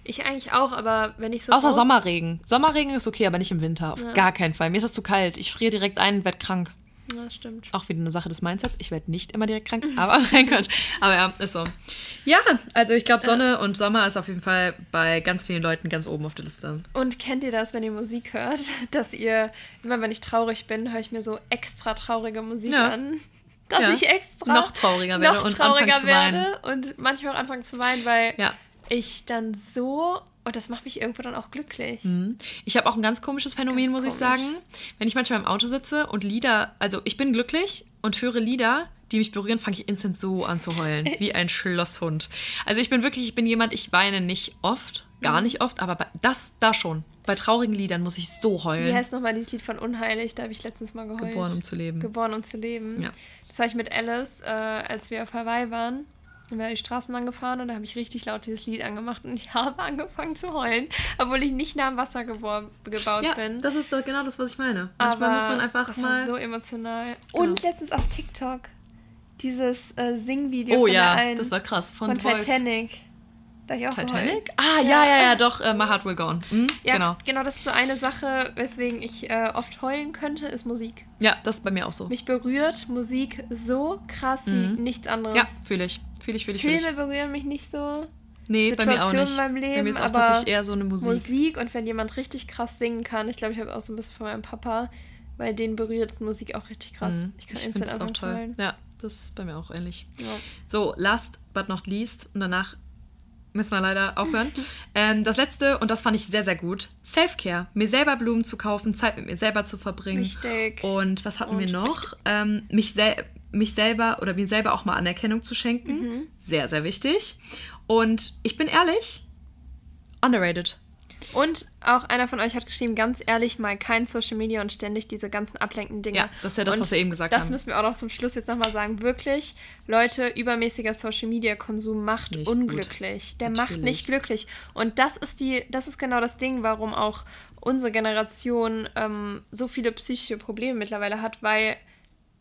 [SPEAKER 1] Ich eigentlich auch, aber wenn ich so.
[SPEAKER 2] Außer Sommerregen. Sommerregen ist okay, aber nicht im Winter. Auf
[SPEAKER 1] Ja.
[SPEAKER 2] gar keinen Fall. Mir ist das zu kalt. Ich friere direkt ein und werde krank.
[SPEAKER 1] Ja, stimmt.
[SPEAKER 2] Auch wieder eine Sache des Mindsets. Ich werde nicht immer direkt krank, aber mein Gott. Aber ja, ist so. Ja, also ich glaube, Sonne und Sommer ist auf jeden Fall bei ganz vielen Leuten ganz oben auf der Liste.
[SPEAKER 1] Und kennt ihr das, wenn ihr Musik hört, dass ihr, immer wenn ich traurig bin, höre ich mir so extra traurige Musik
[SPEAKER 2] Ja.
[SPEAKER 1] an? Dass
[SPEAKER 2] Ja.
[SPEAKER 1] ich extra
[SPEAKER 2] Noch trauriger werde
[SPEAKER 1] noch
[SPEAKER 2] und
[SPEAKER 1] trauriger
[SPEAKER 2] anfangen zu weinen.
[SPEAKER 1] werde und manchmal auch anfangen zu weinen, weil ich dann so, und das macht mich irgendwo dann auch glücklich.
[SPEAKER 2] Mhm. Ich habe auch ein ganz komisches Phänomen,
[SPEAKER 1] Ganz
[SPEAKER 2] muss ich
[SPEAKER 1] komisch.
[SPEAKER 2] sagen. Wenn ich manchmal im Auto sitze und Lieder, also ich bin glücklich und höre Lieder, die mich berühren, fange ich instant so an zu heulen, wie ein Schlosshund. Also ich bin wirklich, ich bin jemand, ich weine nicht oft, gar
[SPEAKER 1] Mhm.
[SPEAKER 2] nicht oft, aber bei, das da schon. Bei traurigen Liedern muss ich so heulen.
[SPEAKER 1] Wie heißt nochmal dieses Lied von Unheilig? Da habe ich letztens mal geheult.
[SPEAKER 2] Geboren, um zu leben.
[SPEAKER 1] Geboren, um zu leben.
[SPEAKER 2] Ja.
[SPEAKER 1] Das habe ich mit Alice, äh, als wir auf Hawaii waren. Dann wäre die Straßen lang gefahren und da habe ich richtig laut dieses Lied angemacht und ich habe angefangen zu heulen, obwohl ich nicht nah am Wasser gebaut
[SPEAKER 2] ja,
[SPEAKER 1] bin.
[SPEAKER 2] das ist doch genau das, was ich meine. Manchmal
[SPEAKER 1] Aber
[SPEAKER 2] muss man einfach
[SPEAKER 1] das
[SPEAKER 2] mal.
[SPEAKER 1] war so emotional.
[SPEAKER 2] Genau.
[SPEAKER 1] Und letztens auf TikTok dieses äh, Singvideo
[SPEAKER 2] oh
[SPEAKER 1] von
[SPEAKER 2] ja,
[SPEAKER 1] der einen,
[SPEAKER 2] das war krass. Von,
[SPEAKER 1] von. Titanic. Da ich auch
[SPEAKER 2] Titanic? Ah, ja, ja, ja, doch. Äh, My Heart Will Go On. Mhm,
[SPEAKER 1] Ja,
[SPEAKER 2] Genau.
[SPEAKER 1] genau, das ist so eine Sache, weswegen ich äh, oft heulen könnte, ist Musik.
[SPEAKER 2] Ja, das ist bei mir auch so.
[SPEAKER 1] Mich berührt Musik so krass wie nichts anderes.
[SPEAKER 2] Ja, fühle ich. Fühle ich, fühle ich, fühle
[SPEAKER 1] Filme
[SPEAKER 2] ich.
[SPEAKER 1] berühren mich nicht so.
[SPEAKER 2] Nee, bei mir auch nicht.
[SPEAKER 1] in meinem
[SPEAKER 2] bei
[SPEAKER 1] Leben,
[SPEAKER 2] mir ist auch tatsächlich eher so eine Musik.
[SPEAKER 1] Musik. und wenn jemand richtig krass singen kann, ich glaube, ich habe auch so ein bisschen von meinem Papa, weil den berührt Musik auch richtig krass.
[SPEAKER 2] Mhm.
[SPEAKER 1] Ich kann
[SPEAKER 2] ich
[SPEAKER 1] instant
[SPEAKER 2] auch toll.
[SPEAKER 1] heulen.
[SPEAKER 2] Ja, das ist bei mir auch ähnlich.
[SPEAKER 1] Ja.
[SPEAKER 2] So, last but not least und danach müssen wir leider aufhören. ähm, das letzte, und das fand ich sehr, sehr gut, Self-Care. Mir selber Blumen zu kaufen, Zeit mit mir selber zu verbringen.
[SPEAKER 1] Richtig.
[SPEAKER 2] Und was hatten wir
[SPEAKER 1] Und
[SPEAKER 2] noch? Ähm, mich, sel mich selber oder mir selber auch mal Anerkennung zu schenken.
[SPEAKER 1] Mhm.
[SPEAKER 2] Sehr, sehr wichtig. Und ich bin ehrlich, underrated.
[SPEAKER 1] Und auch einer von euch hat geschrieben, ganz ehrlich, mal kein Social Media und ständig diese ganzen ablenkenden Dinge.
[SPEAKER 2] Ja, das ist ja das,
[SPEAKER 1] und
[SPEAKER 2] was wir eben gesagt
[SPEAKER 1] das
[SPEAKER 2] haben.
[SPEAKER 1] Das müssen wir auch noch zum Schluss jetzt nochmal sagen. Wirklich, Leute, übermäßiger Social Media Konsum macht
[SPEAKER 2] Nicht
[SPEAKER 1] unglücklich.
[SPEAKER 2] gut.
[SPEAKER 1] Der macht
[SPEAKER 2] Natürlich.
[SPEAKER 1] nicht glücklich. Und das ist die, das ist genau das Ding, warum auch unsere Generation ähm, so viele psychische Probleme mittlerweile hat, weil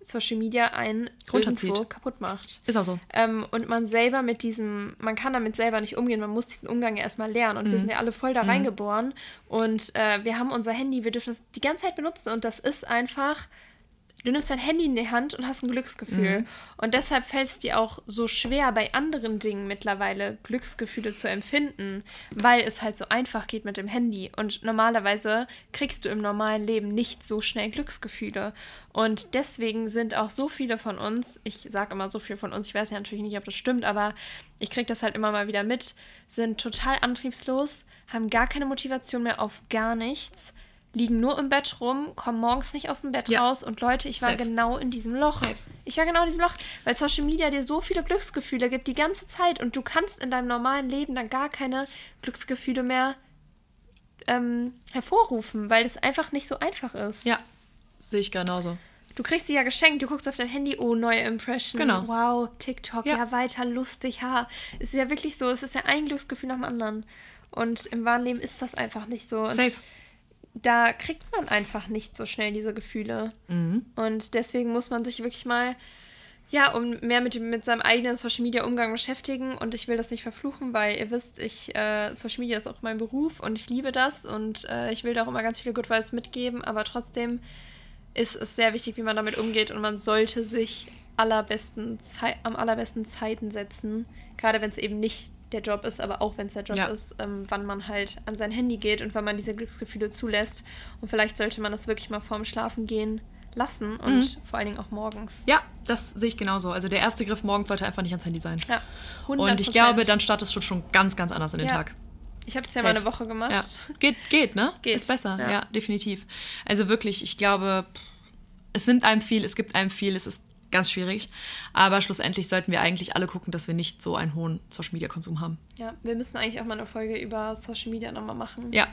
[SPEAKER 1] Social Media einen
[SPEAKER 2] Runterzieht.
[SPEAKER 1] irgendwo kaputt macht.
[SPEAKER 2] Ist auch so.
[SPEAKER 1] Ähm, und man selber mit diesem, man kann damit selber nicht umgehen, man muss diesen Umgang ja erstmal lernen. Und wir sind ja alle voll da reingeboren. Und äh, wir haben unser Handy, wir dürfen es die ganze Zeit benutzen. Und das ist einfach, du nimmst dein Handy in die Hand und hast ein Glücksgefühl. Und deshalb fällt es dir auch so schwer, bei anderen Dingen mittlerweile Glücksgefühle zu empfinden, weil es halt so einfach geht mit dem Handy. Und normalerweise kriegst du im normalen Leben nicht so schnell Glücksgefühle. Und deswegen sind auch so viele von uns, ich sage immer so viel von uns, ich weiß ja natürlich nicht, ob das stimmt, aber ich kriege das halt immer mal wieder mit, sind total antriebslos, haben gar keine Motivation mehr auf gar nichts, liegen nur im Bett rum, kommen morgens nicht aus dem Bett
[SPEAKER 2] Ja.
[SPEAKER 1] raus und Leute, ich war
[SPEAKER 2] Safe.
[SPEAKER 1] genau in diesem Loch.
[SPEAKER 2] Safe.
[SPEAKER 1] Ich war genau in diesem Loch, weil Social Media dir so viele Glücksgefühle gibt die ganze Zeit und du kannst in deinem normalen Leben dann gar keine Glücksgefühle mehr ähm, hervorrufen, weil das einfach nicht so einfach ist.
[SPEAKER 2] Ja, sehe ich genauso.
[SPEAKER 1] Du kriegst sie ja geschenkt, du guckst auf dein Handy, oh, neue Impression.
[SPEAKER 2] Genau.
[SPEAKER 1] Wow, TikTok, ja.
[SPEAKER 2] Ja.
[SPEAKER 1] weiter, lustig, ha. Es ist ja wirklich so, es ist ja ein Glücksgefühl nach dem anderen. Und im wahren Leben ist das einfach nicht so. Und
[SPEAKER 2] Safe.
[SPEAKER 1] Da kriegt man einfach nicht so schnell diese Gefühle.
[SPEAKER 2] Mhm.
[SPEAKER 1] Und deswegen muss man sich wirklich mal, ja, um mehr mit, mit seinem eigenen Social Media Umgang beschäftigen. Und ich will das nicht verfluchen, weil ihr wisst, ich, äh, Social Media ist auch mein Beruf und ich liebe das und äh, ich will da auch immer ganz viele Good Vibes mitgeben, aber trotzdem ist es sehr wichtig, wie man damit umgeht und man sollte sich allerbesten Zei am allerbesten Zeiten setzen, gerade wenn es eben nicht der Job ist, aber auch wenn es der Job
[SPEAKER 2] Ja.
[SPEAKER 1] ist, ähm, wann man halt an sein Handy geht und wann man diese Glücksgefühle zulässt. Und vielleicht sollte man das wirklich mal vorm Schlafen gehen lassen und
[SPEAKER 2] Mhm.
[SPEAKER 1] vor allen Dingen auch morgens.
[SPEAKER 2] Ja, das sehe ich genauso. Also der erste Griff morgens sollte einfach nicht ans Handy sein.
[SPEAKER 1] Ja,
[SPEAKER 2] Und ich
[SPEAKER 1] 100%.
[SPEAKER 2] glaube, dann startest du schon ganz, ganz anders in den
[SPEAKER 1] Ja.
[SPEAKER 2] Tag.
[SPEAKER 1] Ich habe es ja mal eine Woche gemacht.
[SPEAKER 2] Ja, geht, geht, ne?
[SPEAKER 1] Geht,
[SPEAKER 2] Ist besser,
[SPEAKER 1] ja.
[SPEAKER 2] ja. definitiv. Also wirklich, ich glaube, es nimmt einem viel, es gibt einem viel, es ist ganz schwierig. Aber schlussendlich sollten wir eigentlich alle gucken, dass wir nicht so einen hohen Social Media Konsum haben.
[SPEAKER 1] Ja, wir müssen eigentlich auch mal eine Folge über Social Media nochmal machen.
[SPEAKER 2] Ja,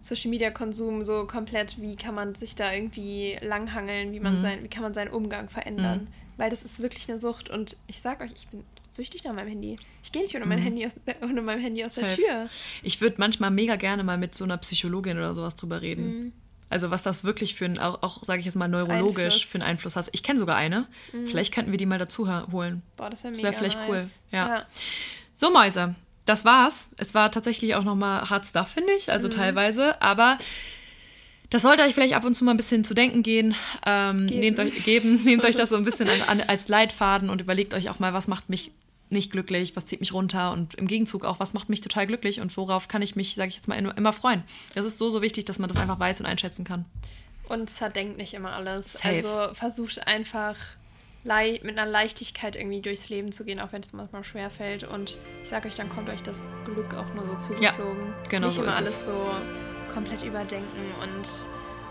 [SPEAKER 1] Social Media Konsum so komplett, wie kann man sich da irgendwie langhangeln, wie
[SPEAKER 2] Mhm.
[SPEAKER 1] man sein, wie kann man seinen Umgang verändern. Weil das ist wirklich eine Sucht und ich sag euch, ich bin süchtig nach meinem Handy. Ich gehe nicht ohne mein Handy aus, ohne mein Handy aus der
[SPEAKER 2] Mhm. Safe.
[SPEAKER 1] Tür.
[SPEAKER 2] ich würde manchmal mega gerne mal mit so einer Psychologin oder sowas drüber reden.
[SPEAKER 1] Mhm.
[SPEAKER 2] Also was das wirklich für ein, auch, auch sage ich jetzt mal, neurologisch
[SPEAKER 1] Einfluss.
[SPEAKER 2] für einen Einfluss hat. Ich kenne sogar eine. Vielleicht könnten wir die mal dazu holen.
[SPEAKER 1] Boah, das wäre
[SPEAKER 2] Das
[SPEAKER 1] mega
[SPEAKER 2] wär vielleicht
[SPEAKER 1] nice.
[SPEAKER 2] cool, ja. So, Mäuse, das war's. Es war tatsächlich auch nochmal Hard Stuff, finde ich,
[SPEAKER 1] Mhm.
[SPEAKER 2] also teilweise. Aber das sollte euch vielleicht ab und zu mal ein bisschen zu denken gehen. Ähm,
[SPEAKER 1] Geben.
[SPEAKER 2] Nehmt euch, geben, nehmt euch das so ein bisschen an, an, als Leitfaden und überlegt euch auch mal, was macht mich nicht glücklich, was zieht mich runter und im Gegenzug auch, was macht mich total glücklich und worauf kann ich mich, sage ich jetzt mal, immer freuen. Das ist so, so wichtig, dass man das einfach weiß und einschätzen kann.
[SPEAKER 1] Und zerdenkt nicht immer alles.
[SPEAKER 2] Safe.
[SPEAKER 1] Also versucht einfach mit einer Leichtigkeit irgendwie durchs Leben zu gehen, auch wenn es manchmal schwer fällt. Und ich sage euch, dann kommt euch das Glück auch nur so zugeflogen.
[SPEAKER 2] genau
[SPEAKER 1] nicht
[SPEAKER 2] so
[SPEAKER 1] immer alles
[SPEAKER 2] es.
[SPEAKER 1] so komplett überdenken und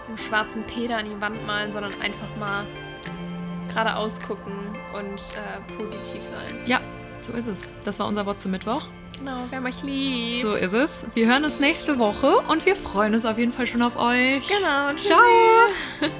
[SPEAKER 1] einen schwarzen Peter an die Wand malen, sondern einfach mal geradeaus gucken und äh, positiv sein.
[SPEAKER 2] Ja, so ist es. Das war unser Wort zum Mittwoch.
[SPEAKER 1] Genau, wir haben euch lieb.
[SPEAKER 2] So ist es. Wir hören uns nächste Woche und wir freuen uns auf jeden Fall schon auf euch.
[SPEAKER 1] Genau,
[SPEAKER 2] Ciao.
[SPEAKER 1] tschüssi.